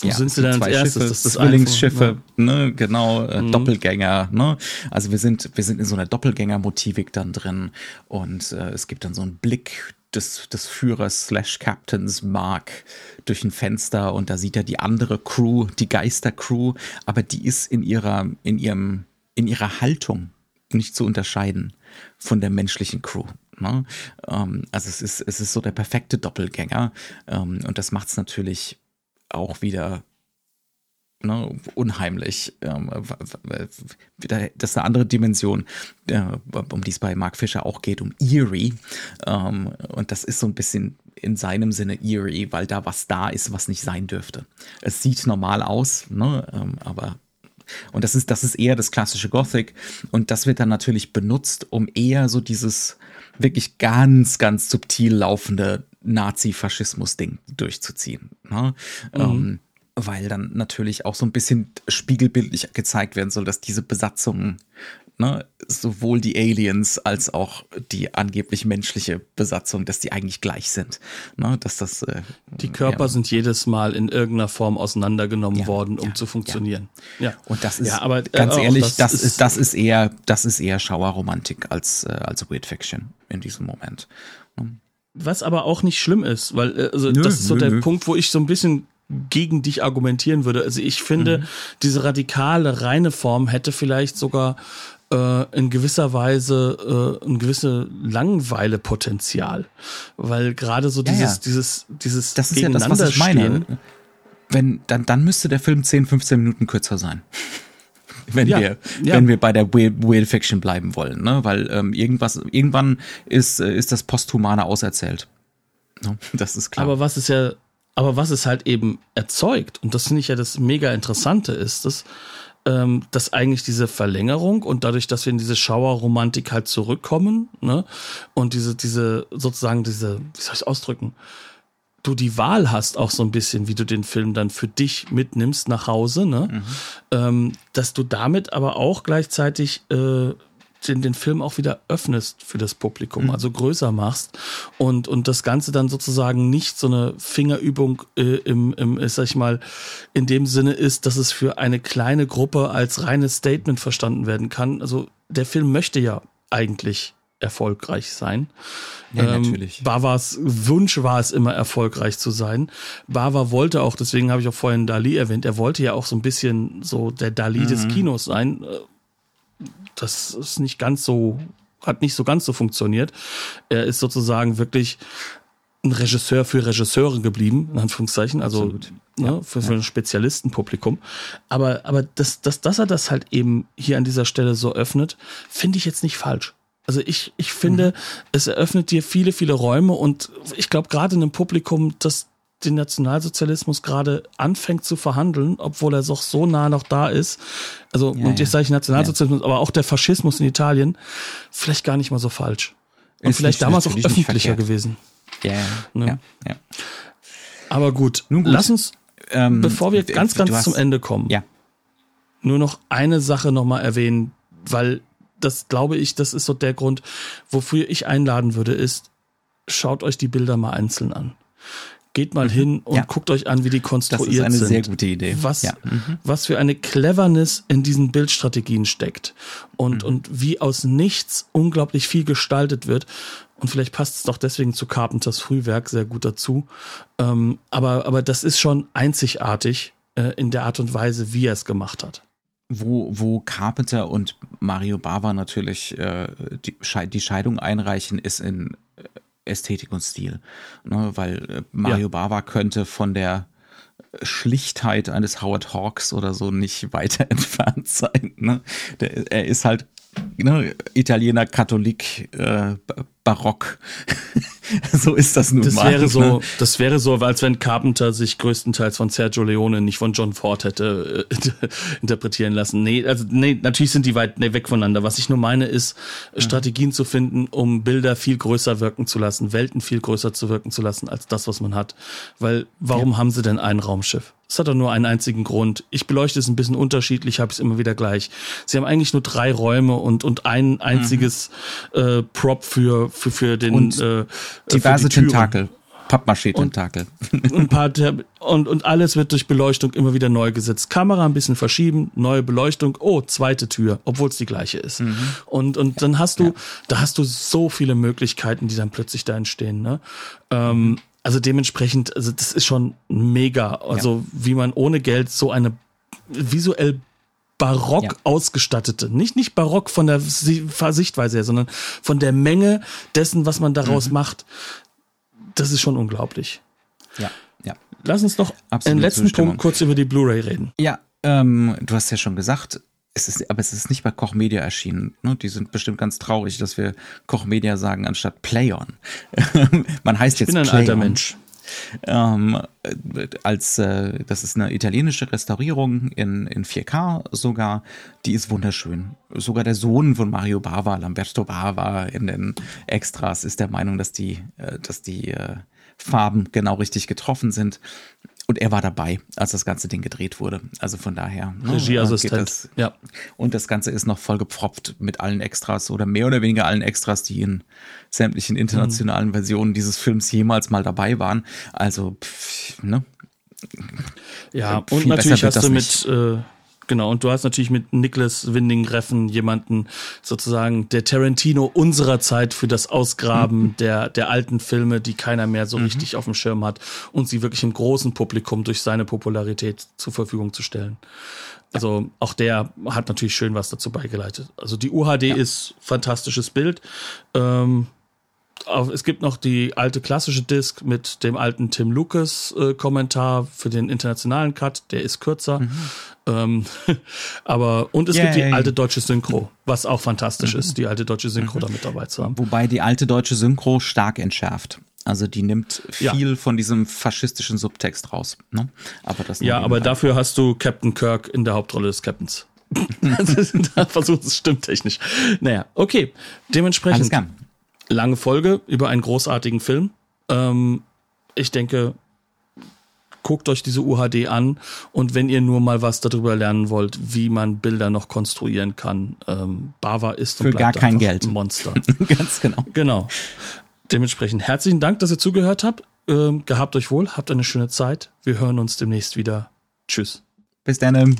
Wo ja, sind sie dann als erstes? Schiffe, das ist Zwillingsschiffe, ne, genau, äh, mhm. Doppelgänger, ne? Also wir sind, wir sind in so einer Doppelgänger-Motivik dann drin und äh, es gibt dann so einen Blick des, des Führers slash Captains Mark durch ein Fenster und da sieht er die andere Crew, die Geistercrew, aber die ist in ihrer, in ihrem, in ihrer Haltung nicht zu unterscheiden von der menschlichen Crew. Ne? Ähm, also es ist, es ist so der perfekte Doppelgänger ähm, und das macht es natürlich auch wieder ne, unheimlich. Ähm, das ist eine andere Dimension, äh, um die es bei Mark Fischer auch geht, um Eerie. Ähm, und das ist so ein bisschen in seinem Sinne Eerie, weil da was da ist, was nicht sein dürfte. Es sieht normal aus, ne, ähm, aber und das ist, das ist eher das klassische Gothic. Und das wird dann natürlich benutzt, um eher so dieses wirklich ganz, ganz subtil laufende Nazi-Faschismus-Ding durchzuziehen. Ne? Mhm. Ähm, weil dann natürlich auch so ein bisschen spiegelbildlich gezeigt werden soll, dass diese Besatzungen, ne, sowohl die Aliens als auch die angeblich menschliche Besatzung, dass die eigentlich gleich sind. Ne, dass das, äh, die Körper ja. sind jedes Mal in irgendeiner Form auseinandergenommen ja, worden, um ja, zu funktionieren. Ja. Und das ist, aber, äh, ganz ehrlich, das, das, ist, das ist eher, das ist eher Schauerromantik als, äh, als Weird Fiction in diesem Moment. Ne? Was aber auch nicht schlimm ist, weil äh, also nö, das ist so nö, der nö. Punkt, wo ich so ein bisschen gegen dich argumentieren würde. Also ich finde, mhm. diese radikale, reine Form hätte vielleicht sogar in gewisser Weise äh, ein gewisse Langweilepotenzial. Weil gerade so dieses, ja, ja. dieses, dieses Das ist ja das, was ich meine. Wenn, dann, dann müsste der Film 10, 15 Minuten kürzer sein (laughs) wenn ja, wir wenn wir bei der Weird, Weird Fiction bleiben wollen, ne? Weil ähm, irgendwas irgendwann ist äh, ist das Posthumane auserzählt. Ne? Das ist klar. Aber was ist ja aber was es halt eben erzeugt und das finde ich ja das mega interessante ist, dass ähm, dass eigentlich diese Verlängerung und dadurch, dass wir in diese Schauerromantik halt zurückkommen, ne, und diese, diese, sozusagen diese, wie soll ich es ausdrücken, du die Wahl hast, auch so ein bisschen, wie du den Film dann für dich mitnimmst nach Hause, ne? Mhm. Ähm, dass du damit aber auch gleichzeitig äh, den, den Film auch wieder öffnest für das Publikum, mhm. also größer machst und, und das Ganze dann sozusagen nicht so eine Fingerübung äh, im, im, sag ich mal, in dem Sinne ist, dass es für eine kleine Gruppe als reines Statement verstanden werden kann. Also der Film möchte ja eigentlich erfolgreich sein. Ja, ähm, natürlich. Bavas Wunsch war es immer erfolgreich zu sein. Bava wollte auch, deswegen habe ich auch vorhin Dali erwähnt, er wollte ja auch so ein bisschen so der Dali mhm. des Kinos sein. Das ist nicht ganz so, hat nicht so ganz so funktioniert. Er ist sozusagen wirklich ein Regisseur für Regisseure geblieben, in Anführungszeichen, also Absolut. ne, ja, für, für ja. ein Spezialistenpublikum. Aber, aber das, das, dass er das halt eben hier an dieser Stelle so öffnet, finde ich jetzt nicht falsch. Also ich, ich finde, mhm. es eröffnet dir viele, viele Räume und ich glaube gerade in einem Publikum, das den Nationalsozialismus gerade anfängt zu verhandeln, obwohl er doch so nah noch da ist. Also, ja, und jetzt sage ich Nationalsozialismus, ja. aber auch der Faschismus in Italien, vielleicht gar nicht mal so falsch. Und ist vielleicht damals auch öffentlicher gewesen. Ja, ne? ja, ja. Aber gut, gut, lass uns, ähm, bevor wir ganz, ganz hast, zum Ende kommen, ja. nur noch eine Sache nochmal erwähnen, weil das glaube ich, das ist so der Grund, wofür ich einladen würde, ist, schaut euch die Bilder mal einzeln an. Geht mal mhm. hin und ja. guckt euch an, wie die konstruiert sind. Das ist eine sind. sehr gute Idee. Was, ja. mhm. was für eine Cleverness in diesen Bildstrategien steckt und, mhm. und wie aus nichts unglaublich viel gestaltet wird. Und vielleicht passt es doch deswegen zu Carpenters Frühwerk sehr gut dazu. Ähm, aber, aber das ist schon einzigartig äh, in der Art und Weise, wie er es gemacht hat wo, wo Carpenter und Mario Bava natürlich äh, die, die, Scheidung einreichen, ist in, Ästhetik und Stil. Ne, weil äh, Mario ja. Bava könnte von der Schlichtheit eines Howard Hawks oder so nicht (laughs) weiter entfernt sein. Ne? Der, er ist halt ne, Italiener, Katholik, äh, Barock. (laughs) so ist das nun das mal. Wäre so, ne? Das wäre so, als wenn Carpenter sich größtenteils von Sergio Leone, nicht von John Ford hätte äh, (laughs) interpretieren lassen. Nee, also nee, natürlich sind die weit nee, weg voneinander. Was ich nur meine, ist, mhm. Strategien zu finden, um Bilder viel größer wirken zu lassen, Welten viel größer zu wirken zu lassen, als das, was man hat. Weil, warum ja. haben sie denn ein Raumschiff? Es hat doch nur einen einzigen Grund. Ich beleuchte es ein bisschen unterschiedlich, habe es immer wieder gleich. Sie haben eigentlich nur drei Räume und, und ein einziges mhm. äh, Prop für, für, für den und äh, diverse Tentakel. Pappmaché-Tentakel. Und, und, und alles wird durch Beleuchtung immer wieder neu gesetzt. Kamera ein bisschen verschieben, neue Beleuchtung, oh, zweite Tür, obwohl es die gleiche ist. Mhm. Und, und dann hast du, ja. da hast du so viele Möglichkeiten, die dann plötzlich da entstehen. Ne? Ähm, also dementsprechend, also das ist schon mega. Also ja. wie man ohne Geld so eine visuell barock ja. ausgestattete, nicht nicht barock von der Sichtweise her, sondern von der Menge dessen, was man daraus mhm. macht. Das ist schon unglaublich. Ja, ja. Lass uns noch einen letzten Punkt kurz über die Blu-ray reden. Ja, ähm, du hast ja schon gesagt, es ist, aber es ist nicht bei Koch Media erschienen. Ne? Die sind bestimmt ganz traurig, dass wir Koch Media sagen anstatt Playon. (laughs) Man heißt ich jetzt bin ein Playon. alter Mensch. Ähm, als äh, das ist eine italienische Restaurierung in, in 4K sogar. Die ist wunderschön. Sogar der Sohn von Mario Bava, Lamberto Bava, in den Extras ist der Meinung, dass die, äh, dass die äh, Farben genau richtig getroffen sind. Und er war dabei, als das ganze Ding gedreht wurde. Also von daher. Ne, Regieassistent. Ja. Und das Ganze ist noch voll gepfropft mit allen Extras oder mehr oder weniger allen Extras, die in sämtlichen internationalen mhm. Versionen dieses Films jemals mal dabei waren. Also, pff, ne? Ja, und natürlich hast du mit, äh, Genau, und du hast natürlich mit Nicholas Winding Reffen jemanden sozusagen der Tarantino unserer Zeit für das Ausgraben mhm. der, der alten Filme, die keiner mehr so mhm. richtig auf dem Schirm hat und sie wirklich im großen Publikum durch seine Popularität zur Verfügung zu stellen. Also auch der hat natürlich schön was dazu beigeleitet. Also die UHD ja. ist fantastisches Bild. Ähm, es gibt noch die alte klassische Disc mit dem alten Tim Lucas äh, Kommentar für den internationalen Cut, der ist kürzer. Mhm. Ähm, (laughs) aber und es Yay. gibt die alte deutsche Synchro, was auch fantastisch mhm. ist, die alte deutsche Synchro mhm. da mit dabei zu haben. Wobei die alte deutsche Synchro stark entschärft. Also die nimmt viel ja. von diesem faschistischen Subtext raus. Ne? Aber das ja, aber dafür hast du Captain Kirk in der Hauptrolle des Captains. (laughs) (laughs) da versucht es stimmt technisch. Naja, okay. Dementsprechend lange Folge über einen großartigen Film. Ähm, ich denke, guckt euch diese UHD an und wenn ihr nur mal was darüber lernen wollt, wie man Bilder noch konstruieren kann, ähm, Bava ist und Für bleibt gar kein Geld. ein Monster. (laughs) Ganz genau. Genau. Dementsprechend herzlichen Dank, dass ihr zugehört habt. Ähm, gehabt euch wohl, habt eine schöne Zeit. Wir hören uns demnächst wieder. Tschüss. Bis dann.